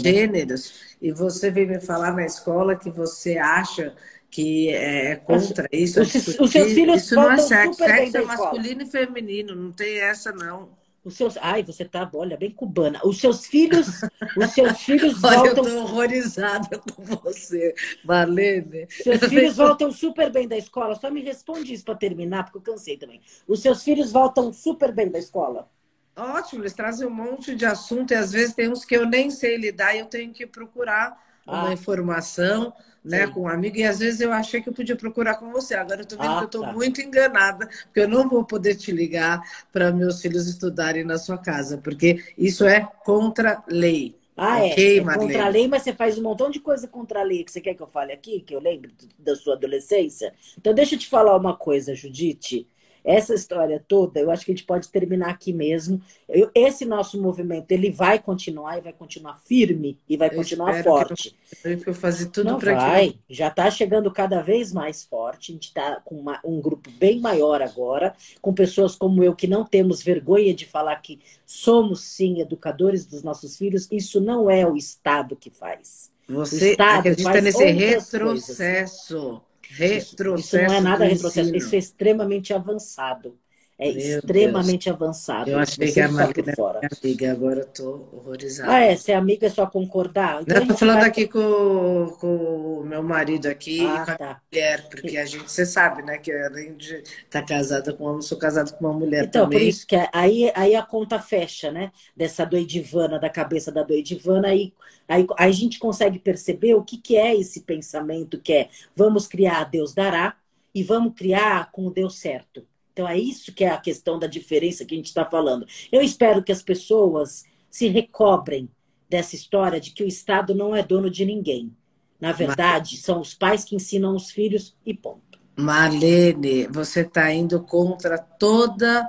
gêneros. E você vem me falar na escola que você acha que é contra isso. Os, os seus filhos isso não é sexo, sexo é masculino e feminino, não tem essa não. Os seus, ai, você tá, olha, bem cubana. Os seus filhos, os seus (laughs) filhos olha, voltam. Eu tô horrorizada com você, Marlene. Seus filhos voltam super bem da escola. Só me responde isso para terminar, porque eu cansei também. Os seus filhos voltam super bem da escola. Ótimo, eles trazem um monte de assunto e às vezes tem uns que eu nem sei lidar e eu tenho que procurar uma ah. informação né, com um amigo, e às vezes eu achei que eu podia procurar com você. Agora eu estou vendo ah, que eu estou tá. muito enganada, porque eu não vou poder te ligar para meus filhos estudarem na sua casa, porque isso é contra lei. Ah, okay, é. é contra a lei, mas você faz um montão de coisa contra a lei que você quer que eu fale aqui, que eu lembro da sua adolescência. Então, deixa eu te falar uma coisa, Judite. Essa história toda, eu acho que a gente pode terminar aqui mesmo. Eu, esse nosso movimento, ele vai continuar e vai continuar firme e vai eu continuar forte. Eu, eu fazer tudo para vai. Já está chegando cada vez mais forte. A gente está com uma, um grupo bem maior agora, com pessoas como eu que não temos vergonha de falar que somos sim educadores dos nossos filhos. Isso não é o Estado que faz. Você acredita nesse retrocesso? Retrocesso. Isso não é nada retrocesso, isso é extremamente avançado. É Meu extremamente Deus. avançado. Eu achei que a máquina fora. amiga, agora eu tô horrorizada. Ah, é? Se é amiga, é só concordar? Então, eu tô falando vai... aqui com, com o meu marido aqui ah, e com a tá. mulher, porque a gente, você sabe, né, que além de estar tá casada com um homem, sou casada com uma mulher então, também. Então, por isso que aí, aí a conta fecha, né? Dessa doidivana, da cabeça da doidivana, aí, aí, aí a gente consegue perceber o que, que é esse pensamento que é vamos criar Deus dará e vamos criar com o Deus certo. Então é isso que é a questão da diferença que a gente está falando. Eu espero que as pessoas se recobrem dessa história de que o Estado não é dono de ninguém. Na verdade, são os pais que ensinam os filhos e ponto. Marlene, você está indo contra toda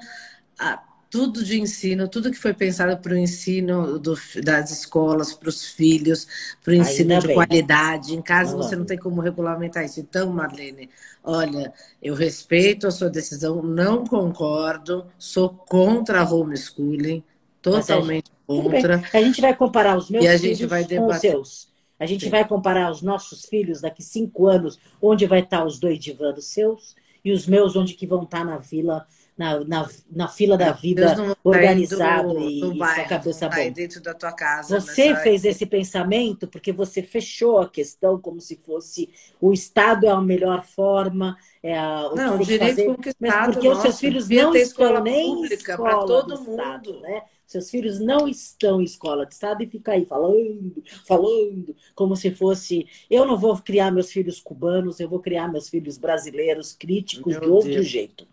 a tudo de ensino, tudo que foi pensado para o ensino do, das escolas, para os filhos, para o ensino Ainda de bem. qualidade. Em casa você não tem como regulamentar isso. Então, Marlene, olha, eu respeito a sua decisão, não concordo, sou contra a homeschooling, totalmente contra. A gente vai comparar os meus e a filhos gente vai com os seus. A gente Sim. vai comparar os nossos filhos daqui cinco anos, onde vai estar os dois divanos seus, e os meus, onde que vão estar na vila na, na, na fila da vida organizado do, e, bairro, cabeça boa. dentro da tua casa. Você fez esse pensamento porque você fechou a questão como se fosse o Estado é a melhor forma, é a, o não, que direito fazer, mas porque nossa, os seus filhos não estão nem em escola todo mundo. Estado, né? Seus filhos não estão em escola de Estado e fica aí falando, falando, como se fosse. Eu não vou criar meus filhos cubanos, eu vou criar meus filhos brasileiros, críticos, Meu de outro Deus. jeito.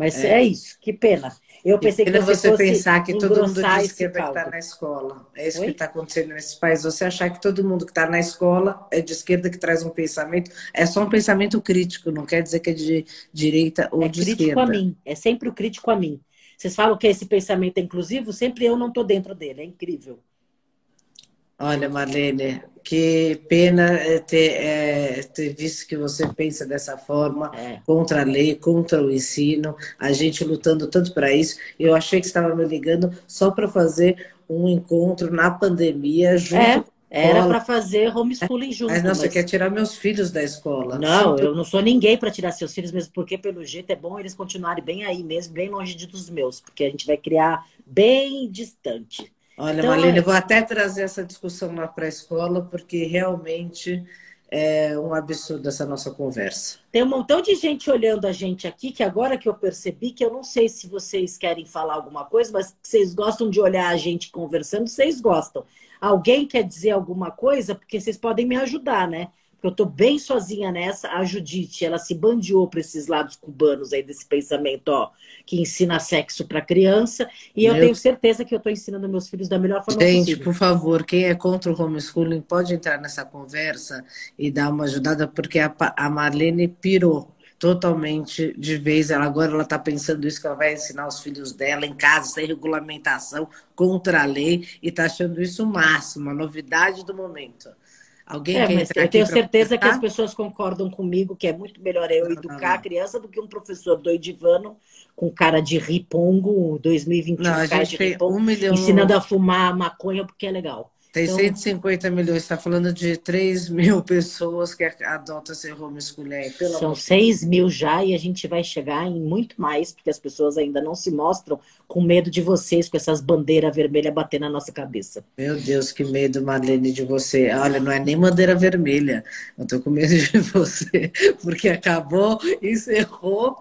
Mas é, é isso, que pena. Eu pensei que você, você pensar que todo mundo de esquerda está na escola. É isso Oi? que está acontecendo nesse país. Você achar que todo mundo que está na escola é de esquerda que traz um pensamento. É só um pensamento crítico, não quer dizer que é de direita ou é de crítico esquerda. a mim. É sempre o crítico a mim. Vocês falam que esse pensamento é inclusivo, sempre eu não estou dentro dele. É incrível. Olha, Marlene, que pena é, ter, é, ter visto que você pensa dessa forma, é. contra a lei, contra o ensino, a gente lutando tanto para isso. Eu achei que estava me ligando só para fazer um encontro na pandemia junto é. Era para fazer homeschooling junto. Mas não, você quer tirar meus filhos da escola. Não, eu não sou ninguém para tirar seus filhos, mesmo porque, pelo jeito, é bom eles continuarem bem aí mesmo, bem longe dos meus, porque a gente vai criar bem distante. Olha, então, Marlene, eu vou até trazer essa discussão na pré-escola, porque realmente é um absurdo essa nossa conversa. Tem um montão de gente olhando a gente aqui, que agora que eu percebi, que eu não sei se vocês querem falar alguma coisa, mas vocês gostam de olhar a gente conversando, vocês gostam. Alguém quer dizer alguma coisa? Porque vocês podem me ajudar, né? Porque eu estou bem sozinha nessa. A Judite, ela se bandeou para esses lados cubanos aí desse pensamento, ó, que ensina sexo para criança. E Meu... eu tenho certeza que eu estou ensinando meus filhos da melhor forma Gente, possível. Gente, por favor, quem é contra o homeschooling pode entrar nessa conversa e dar uma ajudada, porque a Marlene pirou totalmente de vez. Ela agora ela está pensando isso que ela vai ensinar os filhos dela em casa sem regulamentação, contra a lei e está achando isso o máximo, a novidade do momento. Alguém é, mas eu tenho certeza que as pessoas concordam comigo que é muito melhor eu educar a criança do que um professor doidivano com cara de ripongo 2021 Não, cara de ripongo, um milhão... ensinando a fumar maconha porque é legal. Tem então, 150 milhões, está falando de 3 mil (laughs) pessoas que adotam esse homeschooling. Pelo São 6 mil já e a gente vai chegar em muito mais, porque as pessoas ainda não se mostram com medo de vocês, com essas bandeiras vermelhas batendo na nossa cabeça. Meu Deus, que medo, Marlene, de você. Olha, não é nem bandeira vermelha. Eu tô com medo de (laughs) você, porque acabou, encerrou.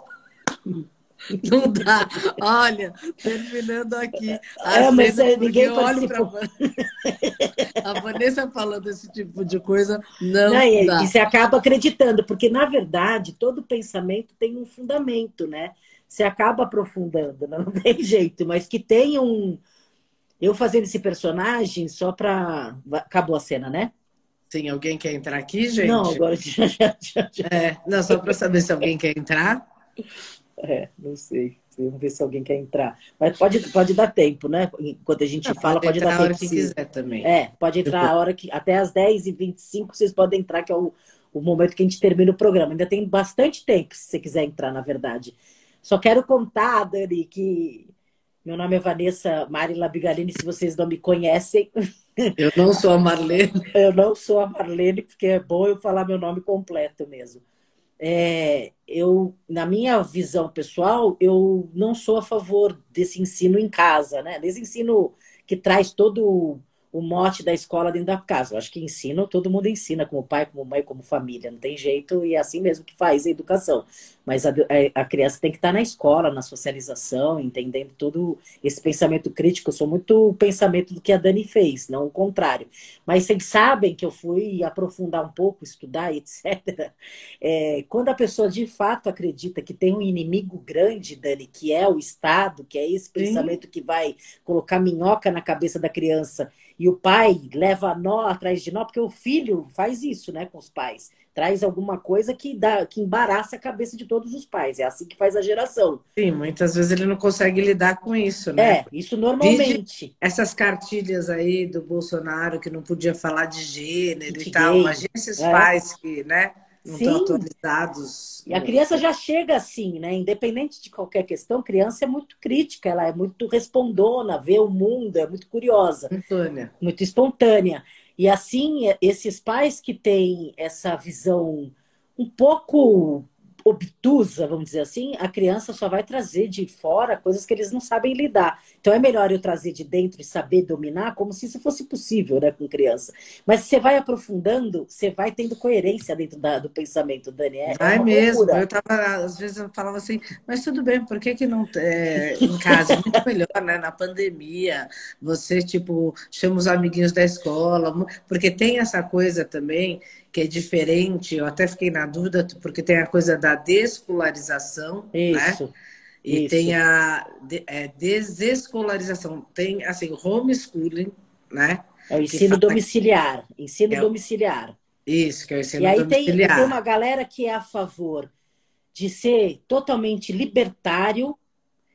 (laughs) Não dá. Olha, terminando aqui. É, mas é, ninguém participou. Pra... (laughs) A Vanessa falando esse tipo de coisa, não, não e, dá. E você acaba acreditando, porque, na verdade, todo pensamento tem um fundamento, né? Você acaba aprofundando, não (laughs) tem jeito, mas que tem um... Eu fazendo esse personagem só para... Acabou a cena, né? Sim, alguém quer entrar aqui, gente? Não, agora já, já, já. É, não, só para saber se alguém quer entrar. É, não sei. Vamos ver se alguém quer entrar. Mas pode, pode dar tempo, né? Enquanto a gente não, fala, pode, pode dar tempo. A hora que quiser também. É, pode entrar a hora que. Até as 10h25 vocês podem entrar, que é o, o momento que a gente termina o programa. Ainda tem bastante tempo, se você quiser entrar, na verdade. Só quero contar, Dani, que meu nome é Vanessa Mari Labigalini, se vocês não me conhecem. Eu não sou a Marlene. (laughs) Eu não sou a Marlene, porque é bom eu falar meu nome completo mesmo é, eu, na minha visão pessoal, eu não sou a favor desse ensino em casa, né? Desse ensino que traz todo o mote da escola dentro da casa. Eu acho que ensino, todo mundo ensina, como pai, como mãe, como família, não tem jeito, e é assim mesmo que faz a educação. Mas a, a, criança tem que estar na escola, na socialização, entendendo todo esse pensamento crítico. Eu sou muito o pensamento do que a Dani fez, não o contrário. Mas vocês sabem que eu fui aprofundar um pouco, estudar, (laughs) etc. É, quando a pessoa de fato acredita que tem um inimigo grande, Dani, que é o Estado, que é esse pensamento Sim. que vai colocar minhoca na cabeça da criança e o pai leva nó atrás de nó, porque o filho faz isso, né, com os pais. Traz alguma coisa que dá, que embaraça a cabeça de todos os pais. É assim que faz a geração. Sim, muitas vezes ele não consegue lidar com isso, né? É, isso normalmente. Vide essas cartilhas aí do Bolsonaro que não podia falar de gênero e tal. Imagina esses é. pais que, né? não Sim. estão atualizados. E a criança já chega assim, né? Independente de qualquer questão, criança é muito crítica, ela é muito respondona, vê o mundo, é muito curiosa. Espontânea. Muito espontânea. E assim, esses pais que têm essa visão um pouco obtusa, vamos dizer assim, a criança só vai trazer de fora coisas que eles não sabem lidar. Então é melhor eu trazer de dentro e saber dominar como se isso fosse possível, né, com criança. Mas você vai aprofundando, você vai tendo coerência dentro da, do pensamento, Dani. É, vai mesmo. Loucura. Eu tava, às vezes eu falava assim, mas tudo bem, por que que não é, em casa? Muito melhor, né? Na pandemia, você, tipo, chama os amiguinhos da escola, porque tem essa coisa também que é diferente. Eu até fiquei na dúvida, porque tem a coisa da descolarização, né? Isso. né? E Isso. tem a é, desescolarização. Tem, assim, homeschooling, né? É o ensino domiciliar. Que... Ensino é, domiciliar. Isso, que é o ensino e aí domiciliar. Tem, tem uma galera que é a favor de ser totalmente libertário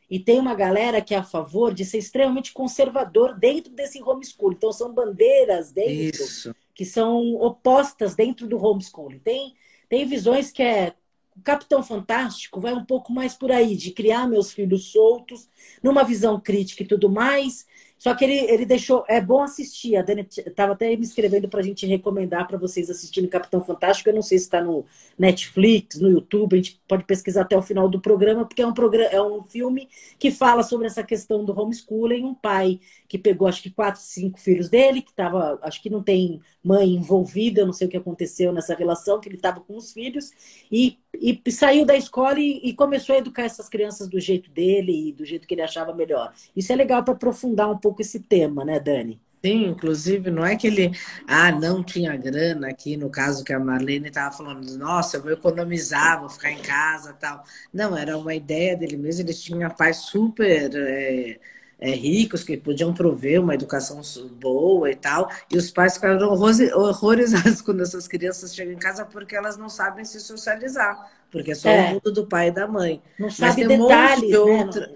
e tem uma galera que é a favor de ser extremamente conservador dentro desse homeschool. Então, são bandeiras dentro Isso. Que são opostas dentro do homeschooling. Tem, tem visões que é o Capitão Fantástico vai um pouco mais por aí, de criar meus filhos soltos, numa visão crítica e tudo mais, só que ele, ele deixou. É bom assistir. A Dani estava até me escrevendo para a gente recomendar para vocês assistirem Capitão Fantástico. Eu não sei se está no Netflix, no YouTube. A gente pode pesquisar até o final do programa, porque é um, programa, é um filme que fala sobre essa questão do homeschooling. Um pai que pegou, acho que, quatro, cinco filhos dele, que estava. Acho que não tem mãe envolvida, eu não sei o que aconteceu nessa relação, que ele estava com os filhos, e, e saiu da escola e, e começou a educar essas crianças do jeito dele e do jeito que ele achava melhor. Isso é legal para aprofundar um pouco pouco esse tema, né, Dani? Sim, inclusive, não é que ele, ah, não tinha grana aqui, no caso que a Marlene estava falando, nossa, eu vou economizar, vou ficar em casa tal. Não, era uma ideia dele mesmo, ele tinha pais super é, é, ricos que podiam prover uma educação boa e tal, e os pais ficaram horrorizados (laughs) quando essas crianças chegam em casa porque elas não sabem se socializar porque é só é. o mundo do pai e da mãe. Não Mas sabe tem detalhes, um de né? outra...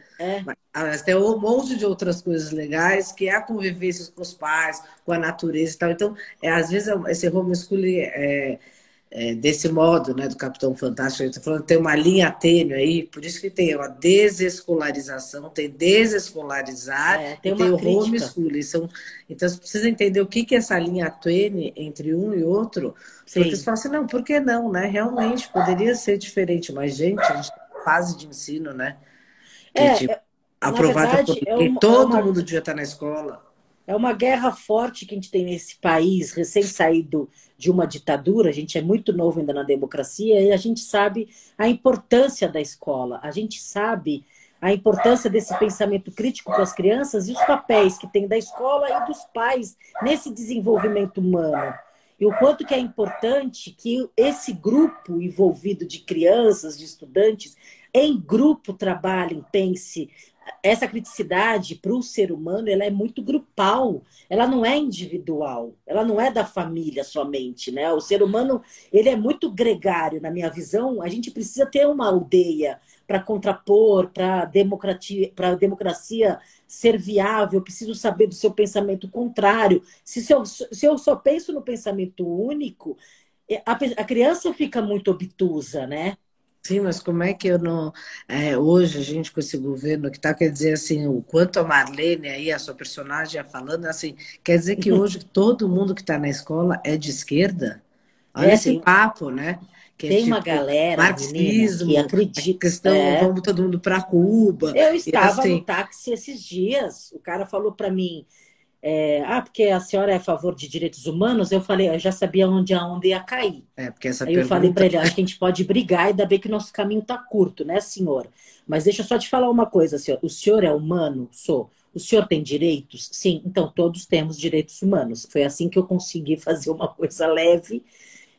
É. Mas tem um monte de outras coisas legais, que é a convivência com os pais, com a natureza e tal. Então, é, às vezes, esse homeschooling é, é, desse modo, né, do Capitão Fantástico, a gente está falando, tem uma linha tênue aí, por isso que tem uma desescolarização, tem desescolarizar é, tem tem o homeschooling. São, então, você precisa entender o que, que é essa linha tênue entre um e outro, Sim. porque você fala assim, não, por que não, né? Realmente, poderia ser diferente, mas, gente, a gente tem fase de ensino, né? É, tipo, aprovada verdade, por é uma, todo é uma... mundo devia estar na escola. É uma guerra forte que a gente tem nesse país, recém-saído de uma ditadura, a gente é muito novo ainda na democracia, e a gente sabe a importância da escola, a gente sabe a importância desse pensamento crítico para as crianças e os papéis que tem da escola e dos pais nesse desenvolvimento humano. E o quanto que é importante que esse grupo envolvido de crianças, de estudantes, em grupo trabalhem, pense essa criticidade para o ser humano ela é muito grupal, ela não é individual, ela não é da família somente, né? O ser humano ele é muito gregário, na minha visão. A gente precisa ter uma aldeia para contrapor, para democracia, para democracia ser viável. Preciso saber do seu pensamento contrário. Se eu, se eu só penso no pensamento único, a, a criança fica muito obtusa, né? Sim, mas como é que eu não. É, hoje, a gente, com esse governo que está, quer dizer assim, o quanto a Marlene aí, a sua personagem, falando assim, quer dizer que (laughs) hoje todo mundo que está na escola é de esquerda? Olha é, esse tem, papo, né? Que é tem é, tipo, uma galera marxismo, que acredita. questão, é. vamos todo mundo para Cuba. Eu estava assim... no táxi esses dias, o cara falou para mim é, ah, porque a senhora é a favor de direitos humanos, eu falei, eu já sabia onde a onda ia cair. É, porque essa Aí pergunta... eu falei para ele, acho que a gente pode brigar e ainda bem que nosso caminho está curto, né, senhor? Mas deixa eu só te falar uma coisa, senhor. O senhor é humano? Sou. O senhor tem direitos? Sim, então todos temos direitos humanos. Foi assim que eu consegui fazer uma coisa leve.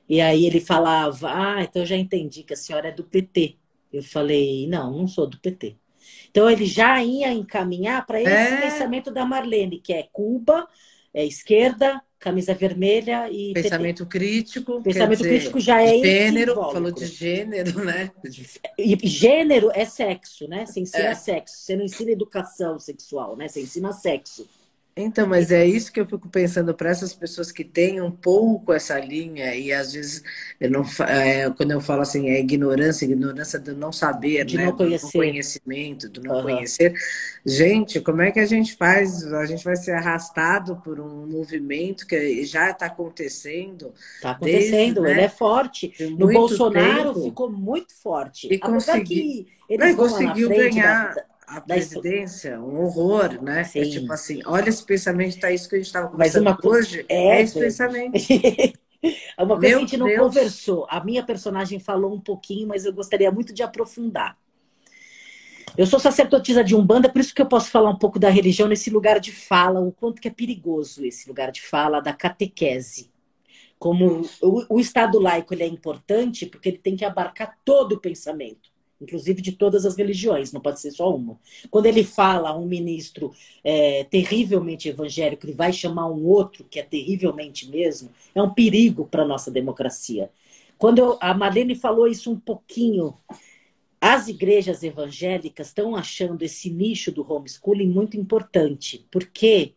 E aí ele falava, ah, então eu já entendi que a senhora é do PT. Eu falei, não, não sou do PT. Então ele já ia encaminhar para esse é... pensamento da Marlene, que é Cuba, é esquerda, camisa vermelha e pensamento crítico. Pensamento dizer, crítico já é gênero, falou de gênero, né? E gênero é sexo, né? Você ensina é. sexo, você não ensina educação sexual, né? Você ensina sexo. Então, mas é isso que eu fico pensando para essas pessoas que têm um pouco essa linha, e às vezes, eu não, é, quando eu falo assim, é ignorância, ignorância do não saber, de né? não conhecer. do conhecimento, do não uhum. conhecer. Gente, como é que a gente faz? A gente vai ser arrastado por um movimento que já está acontecendo. Está acontecendo, desde, ele né? é forte. No Bolsonaro tempo. ficou muito forte. E consegui... ele conseguiu ganhar. Da a presidência, um horror, né? É tipo assim, olha esse pensamento, tá isso que a gente estava conversando Mas uma hoje, é, é esse pensamento. É (laughs) uma coisa Meu que a gente não Deus. conversou. A minha personagem falou um pouquinho, mas eu gostaria muito de aprofundar. Eu sou sacerdotisa de Umbanda, por isso que eu posso falar um pouco da religião nesse lugar de fala, o quanto que é perigoso esse lugar de fala da catequese. Como o, o Estado laico ele é importante porque ele tem que abarcar todo o pensamento inclusive de todas as religiões, não pode ser só uma. Quando ele fala a um ministro é, terrivelmente evangélico, ele vai chamar um outro que é terrivelmente mesmo, é um perigo para a nossa democracia. Quando eu, a Marlene falou isso um pouquinho, as igrejas evangélicas estão achando esse nicho do homeschooling muito importante, porque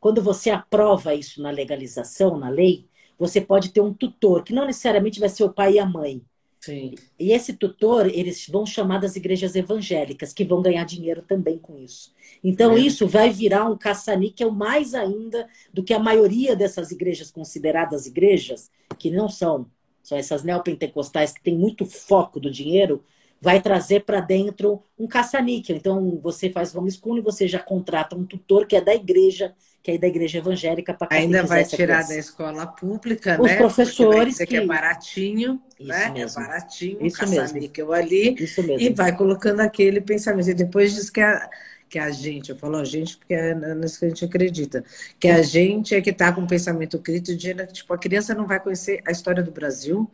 quando você aprova isso na legalização, na lei, você pode ter um tutor, que não necessariamente vai ser o pai e a mãe, Sim. e esse tutor, eles vão chamar das igrejas evangélicas, que vão ganhar dinheiro também com isso. Então, é. isso vai virar um caça-níquel mais ainda do que a maioria dessas igrejas consideradas igrejas, que não são, são essas neopentecostais que têm muito foco do dinheiro, vai trazer para dentro um caça-níquel. Então, você faz homeschooling, você já contrata um tutor que é da igreja, que é da igreja evangélica para Ainda vai tirar da escola pública, Os né? professores que... que é baratinho, Isso né? Mesmo. É baratinho, Isso caça-níquel ali. Isso mesmo. E vai colocando aquele pensamento. E depois diz que a, que a gente, eu falo a gente porque é nisso que a gente acredita, que a gente é que está com um pensamento crítico de que tipo, a criança não vai conhecer a história do Brasil,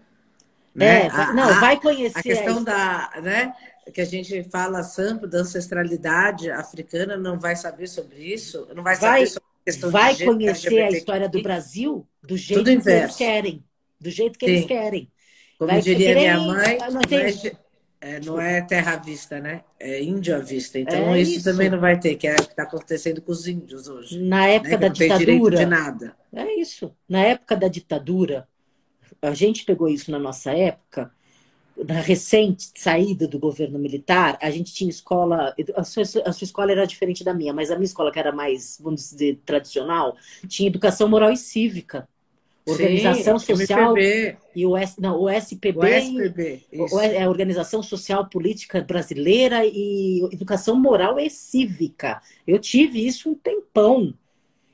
né? É, a, não, vai conhecer. A questão a da, né? Que a gente fala sempre da ancestralidade africana, não vai saber sobre isso, não vai, vai saber sobre a vai conhecer a história do Brasil do jeito que eles querem, do jeito que Sim. eles querem. Como vai, diria minha mãe, não, não é, é, não é terra vista, né? É índio à vista. Então É isso, isso. também não vai ter, que é o que está acontecendo com os índios hoje. Na época né? Da não tem direito ditadura, de nada. É isso. Na época da ditadura, a gente pegou isso na nossa época, na recente saída do governo militar, a gente tinha escola. A sua, a sua escola era diferente da minha, mas a minha escola, que era mais, vamos dizer, tradicional, tinha educação moral e cívica. Organização Sim, Social MPB, e o, S, não, o SPB. o SPB. o- é a Organização Social Política Brasileira e Educação Moral e Cívica. Eu tive isso um tempão.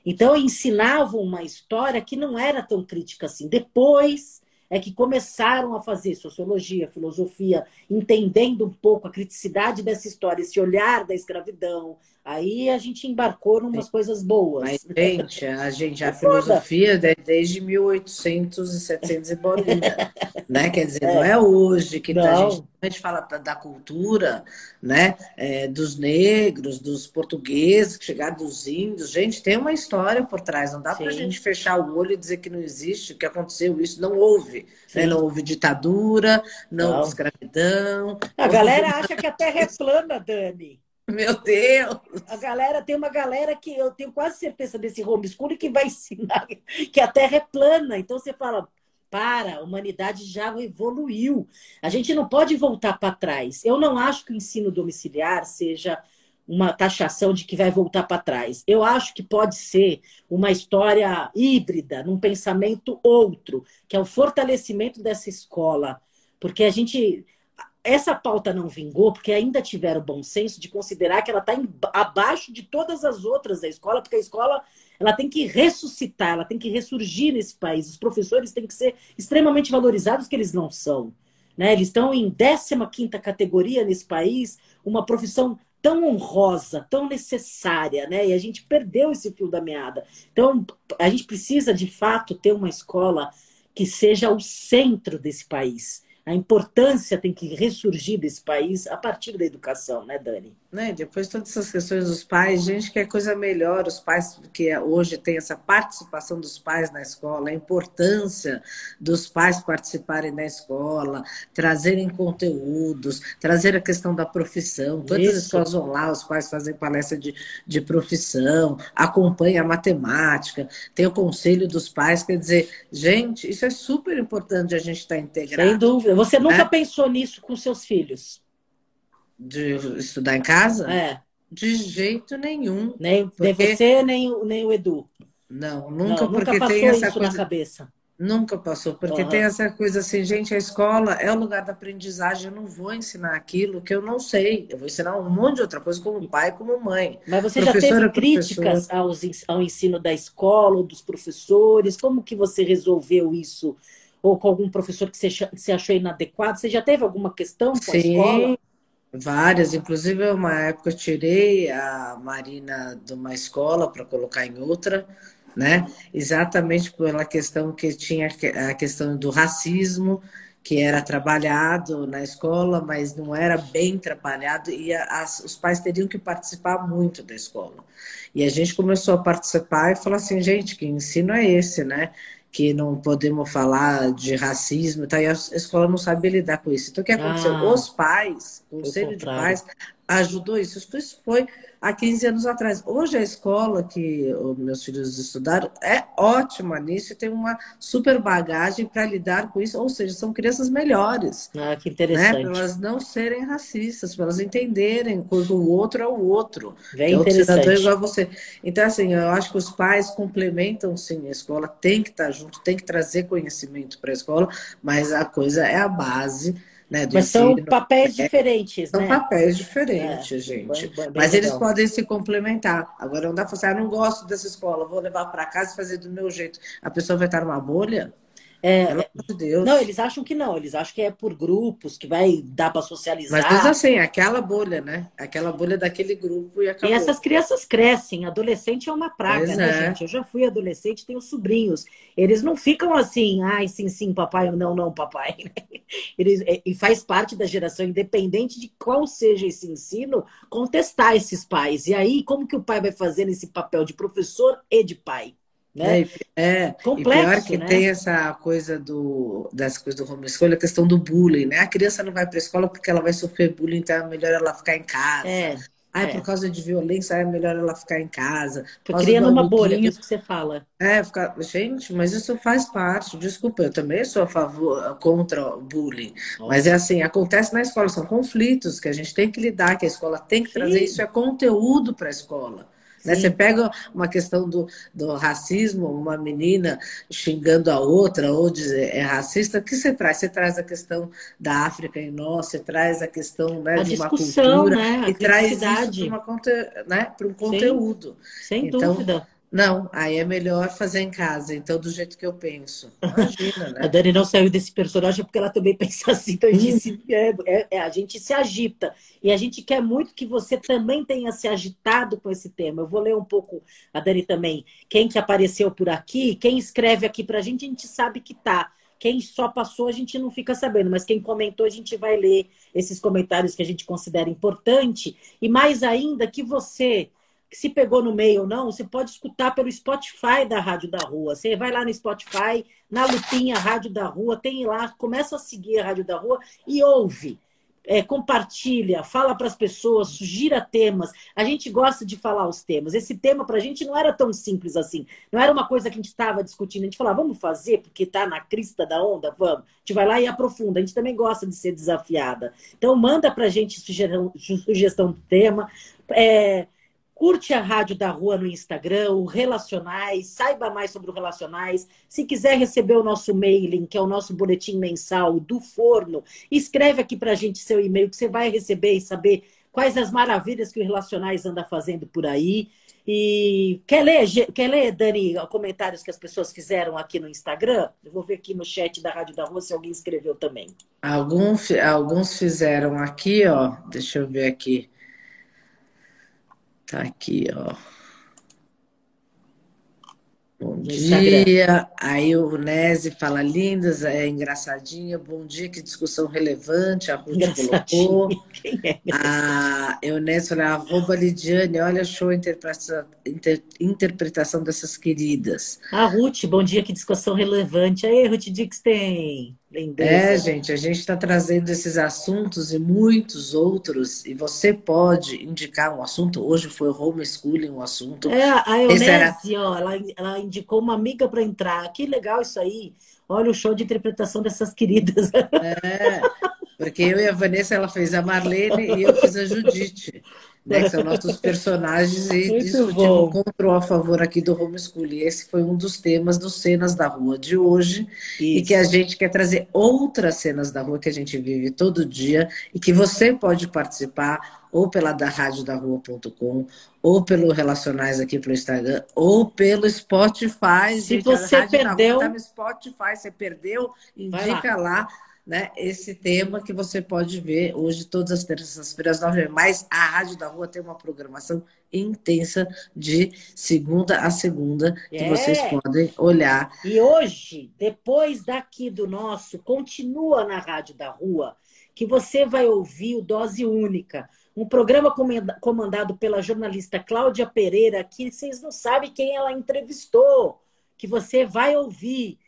Então, ensinavam uma história que não era tão crítica assim. Depois é que começaram a fazer sociologia, filosofia, entendendo um pouco a criticidade dessa história, esse olhar da escravidão. Aí a gente embarcou em umas coisas boas. Mas, gente, a gente, a É (laughs) foda. filosofia é desde 1800 e 700 e bolinha, (laughs) né? Quer dizer, não é hoje que a Não. gente, a gente fala da, cultura, né? É, dos negros, dos portugueses, que chegaram dos índios. Gente, tem uma história por trás. Não dá pra Sim. gente fechar o olho e dizer que não existe, que aconteceu isso. Não houve. Né? Sim. Não houve ditadura, não, Não. houve escravidão. A galera acha que a Terra é plana, Dani. (laughs) Meu Deus! A galera tem uma galera que eu tenho quase certeza desse homeschooling que vai ensinar (laughs) que a Terra é plana. Então você fala, para, a humanidade já evoluiu. A gente não pode voltar para trás. Eu não acho que o ensino domiciliar seja uma taxação de que vai voltar para trás. Eu acho que pode ser uma história híbrida, num pensamento outro, que é o fortalecimento dessa escola. Porque a gente essa pauta não vingou porque ainda tiveram o bom senso de considerar que ela está abaixo de todas as outras da escola, porque a escola ela tem que ressuscitar, ela tem que ressurgir nesse país. Os professores têm que ser extremamente valorizados, que eles não são. Né? Eles estão em 15 categoria nesse país, uma profissão tão honrosa, tão necessária, né? E a gente perdeu esse fio da meada. Então, a gente precisa, de fato, ter uma escola que seja o centro desse país. A importância tem que ressurgir desse país a partir da educação, né, Dani? Né? Depois todas essas questões dos pais, gente quer coisa melhor, os pais que hoje tem essa participação dos pais na escola, a importância dos pais participarem da escola, trazerem conteúdos, trazer a questão da profissão. Todas Isso. as escolas vão lá, os pais fazem palestra de, de profissão, acompanham a matemática, tem o conselho dos pais, quer dizer, gente, isso é super importante a gente estar integrado. Sem dúvida. Você nunca É. pensou nisso com seus filhos? De estudar em casa? É. De jeito nenhum. Nem, nem Porque- você, nem, o- nem o Edu. Não, Não, nunca, porque passou tem essa isso coisa. na cabeça. Nunca passou, porque Aham. tem essa coisa assim, gente, a escola é o lugar da aprendizagem. Eu não vou ensinar aquilo que eu não sei. Eu vou ensinar um monte de outra coisa como pai, como mãe. Mas você já teve críticas aos, ao ensino da escola ou dos professores? Como que você resolveu isso? Ou com algum professor que você, que você achou inadequado? Você já teve alguma questão com a escola? Várias. Inclusive, uma época eu tirei a Marina de uma escola para colocar em outra, né? Exatamente pela questão que tinha a questão do racismo, que era trabalhado na escola, mas não era bem trabalhado, e as, os pais teriam que participar muito da escola. E a gente começou a participar e falou assim, gente, que ensino é esse, né? Que não podemos falar de racismo e tal, e a escola não sabe lidar com isso. Então, o que aconteceu? Ah, Os pais, o conselho de pais, ajudou isso. Isso foi há 15 anos atrás. Hoje a escola que os meus filhos estudaram é ótima nisso e tem uma super bagagem para lidar com isso, ou seja, são crianças melhores. Ah, que interessante. Né? Para elas não serem racistas, para elas entenderem que o outro é o outro. Bem é interessante. igual a você. Então, assim, eu acho que os pais complementam sim a escola, tem que estar junto, tem que trazer conhecimento para a escola, mas a coisa é a base né, Mas são papéis é, diferentes, são né? Papéis diferentes, é, gente. Bem, bem Mas legal. eles podem se complementar. Agora não dá para falar, ah, não gosto dessa escola, vou levar para casa e fazer do meu jeito. A pessoa vai estar numa bolha? É, Pelo amor de Deus. Não, eles acham que não, eles acham que é por grupos, que vai dar para socializar. Mas mesmo assim, aquela bolha, né? Aquela bolha daquele grupo e acabou. E essas crianças crescem, adolescente é uma praga, pois né, é. gente? Eu já fui adolescente, tenho sobrinhos. Eles não ficam assim, ai, sim, sim, papai, não, não, papai. (laughs) Eles, e faz parte da geração, independente de qual seja esse ensino, contestar esses pais. E aí, como que o pai vai fazer nesse papel de professor e de pai? Né? É, é Complexo, e pior que né? tem essa coisa do, dessa coisa do homeschooling, a questão do bullying, né? A criança não vai para a escola porque ela vai sofrer bullying, então é melhor ela ficar em casa. É. Ah, é. por causa de violência, é melhor ela ficar em casa. Criando uma bolha, é isso que você fala. É, ficar... gente, mas isso faz parte. Desculpa, eu também sou a favor, contra o bullying. Nossa. Mas é assim, acontece na escola, são conflitos que a gente tem que lidar, que a escola tem que Sim. trazer. Isso é conteúdo para a escola. Né? Você pega uma questão do, do racismo, uma menina xingando a outra ou dizer é racista, o que você traz? Você traz a questão da África em nós, você traz a questão né, de uma cultura né? e traz isso para né, um conteúdo. Sem então, dúvida. Não, aí é melhor fazer em casa, então, do jeito que eu penso. Imagina, né? a Dani não saiu desse personagem porque ela também (laughs) pensa assim. Então, a gente, (laughs) é, é, é, a gente se agita. E a gente quer muito que você também tenha se agitado com esse tema. Eu vou ler um pouco, a Dani também. Quem que apareceu por aqui, quem escreve aqui pra gente, a gente sabe que tá. Quem só passou, a gente não fica sabendo, mas quem comentou, a gente vai ler esses comentários que a gente considera importante. E mais ainda, que você se pegou no meio ou não, você pode escutar pelo Spotify da Rádio da Rua. Você vai lá no Spotify, na lupinha Rádio da Rua, tem lá, começa a seguir a Rádio da Rua e ouve. É, compartilha, fala para as pessoas, sugira temas. A gente gosta de falar os temas. Esse tema para a gente não era tão simples assim. Não era uma coisa que a gente estava discutindo. A gente falava, vamos fazer porque está na crista da onda? Vamos. A gente vai lá e aprofunda. A gente também gosta de ser desafiada. Então, manda para a gente sugestão, sugestão do tema. É, Curte a Rádio da Rua no Instagram, o Relacionais, saiba mais sobre o Relacionais. Se quiser receber o nosso mailing, que é o nosso boletim mensal do forno, escreve aqui para a gente seu e-mail, que você vai receber e saber quais as maravilhas que o Relacionais anda fazendo por aí. E quer ler, quer ler, Dani, comentários que as pessoas fizeram aqui no Instagram? Eu vou ver aqui no chat da Rádio da Rua se alguém escreveu também. Alguns, alguns fizeram aqui, ó. Deixa eu ver aqui. Tá aqui, ó. Bom dia. Aí o Nese fala lindas, é engraçadinha. Bom dia, que discussão relevante. A Ruth colocou. Quem é a Eunese fala, arroba Lidiane, olha, show a interpretação, inter, interpretação dessas queridas. A Ruth, bom dia, que discussão relevante. Aí, Ruth Dixten. É, gente, a gente está trazendo esses assuntos e muitos outros, e você pode indicar um assunto. Hoje foi homeschooling um assunto. É, a Eunese, era... ó, ela, ela indicou uma amiga para entrar. Que legal isso aí. Olha o show de interpretação dessas queridas. É, porque eu e a Vanessa, ela fez a Marlene e eu fiz a Judite né, que são nossos personagens, e Muito discutimos contra ou a favor aqui do homeschooling. Esse foi um dos temas dos Cenas da Rua de hoje, Isso. e que a gente quer trazer outras cenas da rua que a gente vive todo dia, e que você pode participar ou pela da rua.com, ou pelo Relacionais aqui pelo Instagram, ou pelo Spotify. Se gente, você perdeu... Tá no Spotify, você perdeu, indica lá. lá né, esse tema que você pode ver hoje, todas as terças-feiras, nove Mas a Rádio da Rua tem uma programação intensa de segunda a segunda, que é. vocês podem olhar. E hoje, depois daqui do nosso, continua na Rádio da Rua, que você vai ouvir o Dose Única. Um programa comandado pela jornalista Cláudia Pereira, que vocês não sabem quem ela entrevistou, que você vai ouvir.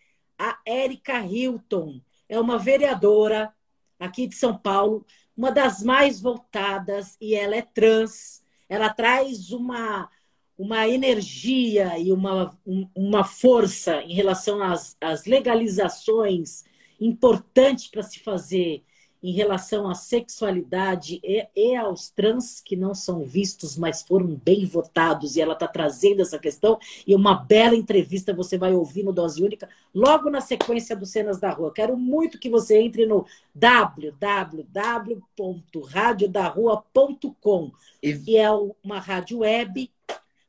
A Érica Hilton é uma vereadora aqui de São Paulo, uma das mais voltadas, e ela é trans. Ela traz uma, uma energia e uma, uma força em relação às, às legalizações importantes para se fazer em relação à sexualidade e, e, aos trans que não são vistos, mas foram bem votados, e ela está trazendo essa questão, e uma bela entrevista você vai ouvir no Dose Única, logo na sequência do Cenas da Rua. Quero muito que você entre no www.radiodarrua.com, que é uma rádio web,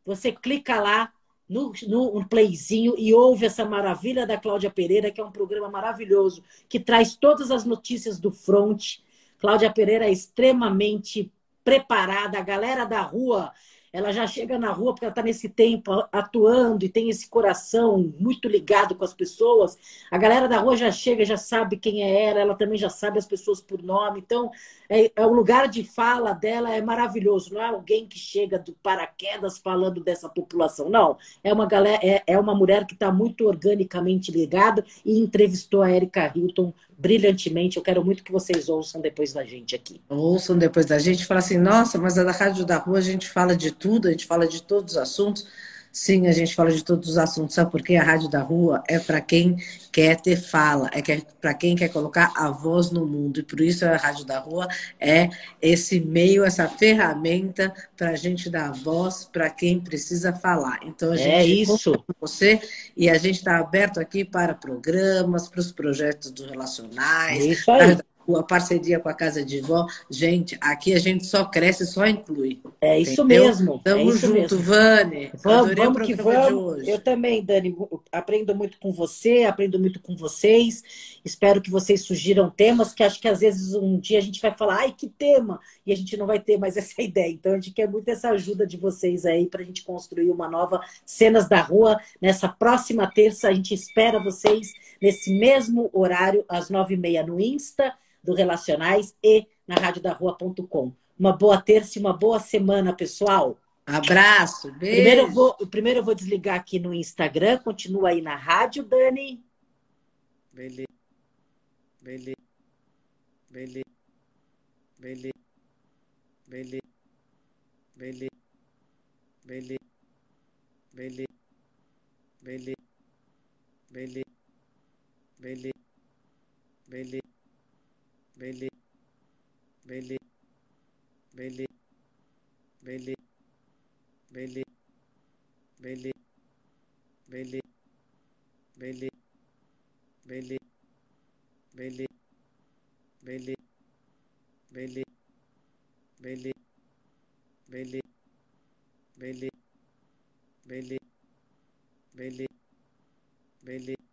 você clica lá, no, no um playzinho e ouve essa maravilha da Cláudia Pereira, que é um programa maravilhoso, que traz todas as notícias do front. Cláudia Pereira é extremamente preparada, a galera da rua ela já chega na rua porque ela está nesse tempo atuando e tem esse coração muito ligado com as pessoas. A galera da rua já chega, já sabe quem é ela, ela também já sabe as pessoas por nome. Então, é, é o lugar de fala dela é maravilhoso. Não é alguém que chega do paraquedas falando dessa população, não. É uma galera, é, é uma mulher que está muito organicamente ligada e entrevistou a Erika Hilton brilhantemente. Eu quero muito que vocês ouçam depois da gente aqui. Ouçam depois da gente. Fala assim, nossa, mas a da Rádio da Rua a gente fala de tudo, a gente fala de todos os assuntos. Sim, a gente fala de todos os assuntos, sabe por quê? A Rádio da Rua é para quem quer ter fala, é para quem quer colocar a voz no mundo. E por isso a Rádio da Rua é esse meio, essa ferramenta para a gente dar voz para quem precisa falar. Então a é gente é isso. com você e a gente está aberto aqui para programas, para os projetos do Relacionais. É isso aí a parceria com a Casa de Vó. Gente, aqui a gente só cresce, só inclui. É isso entendeu? mesmo. Tamo é junto, mesmo. Vani. Vamos, vamos que vamos. Eu também, Dani, aprendo muito com você, aprendo muito com vocês. Espero que vocês sugiram temas que acho que às vezes um dia a gente vai falar, ai, que tema! E a gente não vai ter mais (laughs) essa ideia. Então a gente quer muito essa ajuda de vocês aí para a gente construir uma nova Cenas da Rua. Nessa próxima terça, a gente espera vocês nesse mesmo horário, às nove e meia no Insta do Relacionais e na radiodarrua.com. Uma boa terça e uma boa semana, pessoal. Abraço, beijo. Primeiro eu vou, primeiro eu vou desligar aqui no Instagram, continua aí na rádio, Dani. Beleza. Beleza. Beleza. Beleza. Beleza. Beleza. Beleza. Beleza. Beleza. Beleza. Beleza. Beleza. Beleza. Beleza. Beleza. Beleza. Beleza. Beleza. Beleza. Beleza. Beleza. Beleza. Beleza. Beleza. Beleza. Beleza. Beleza. Beleza. Beleza. Beleza.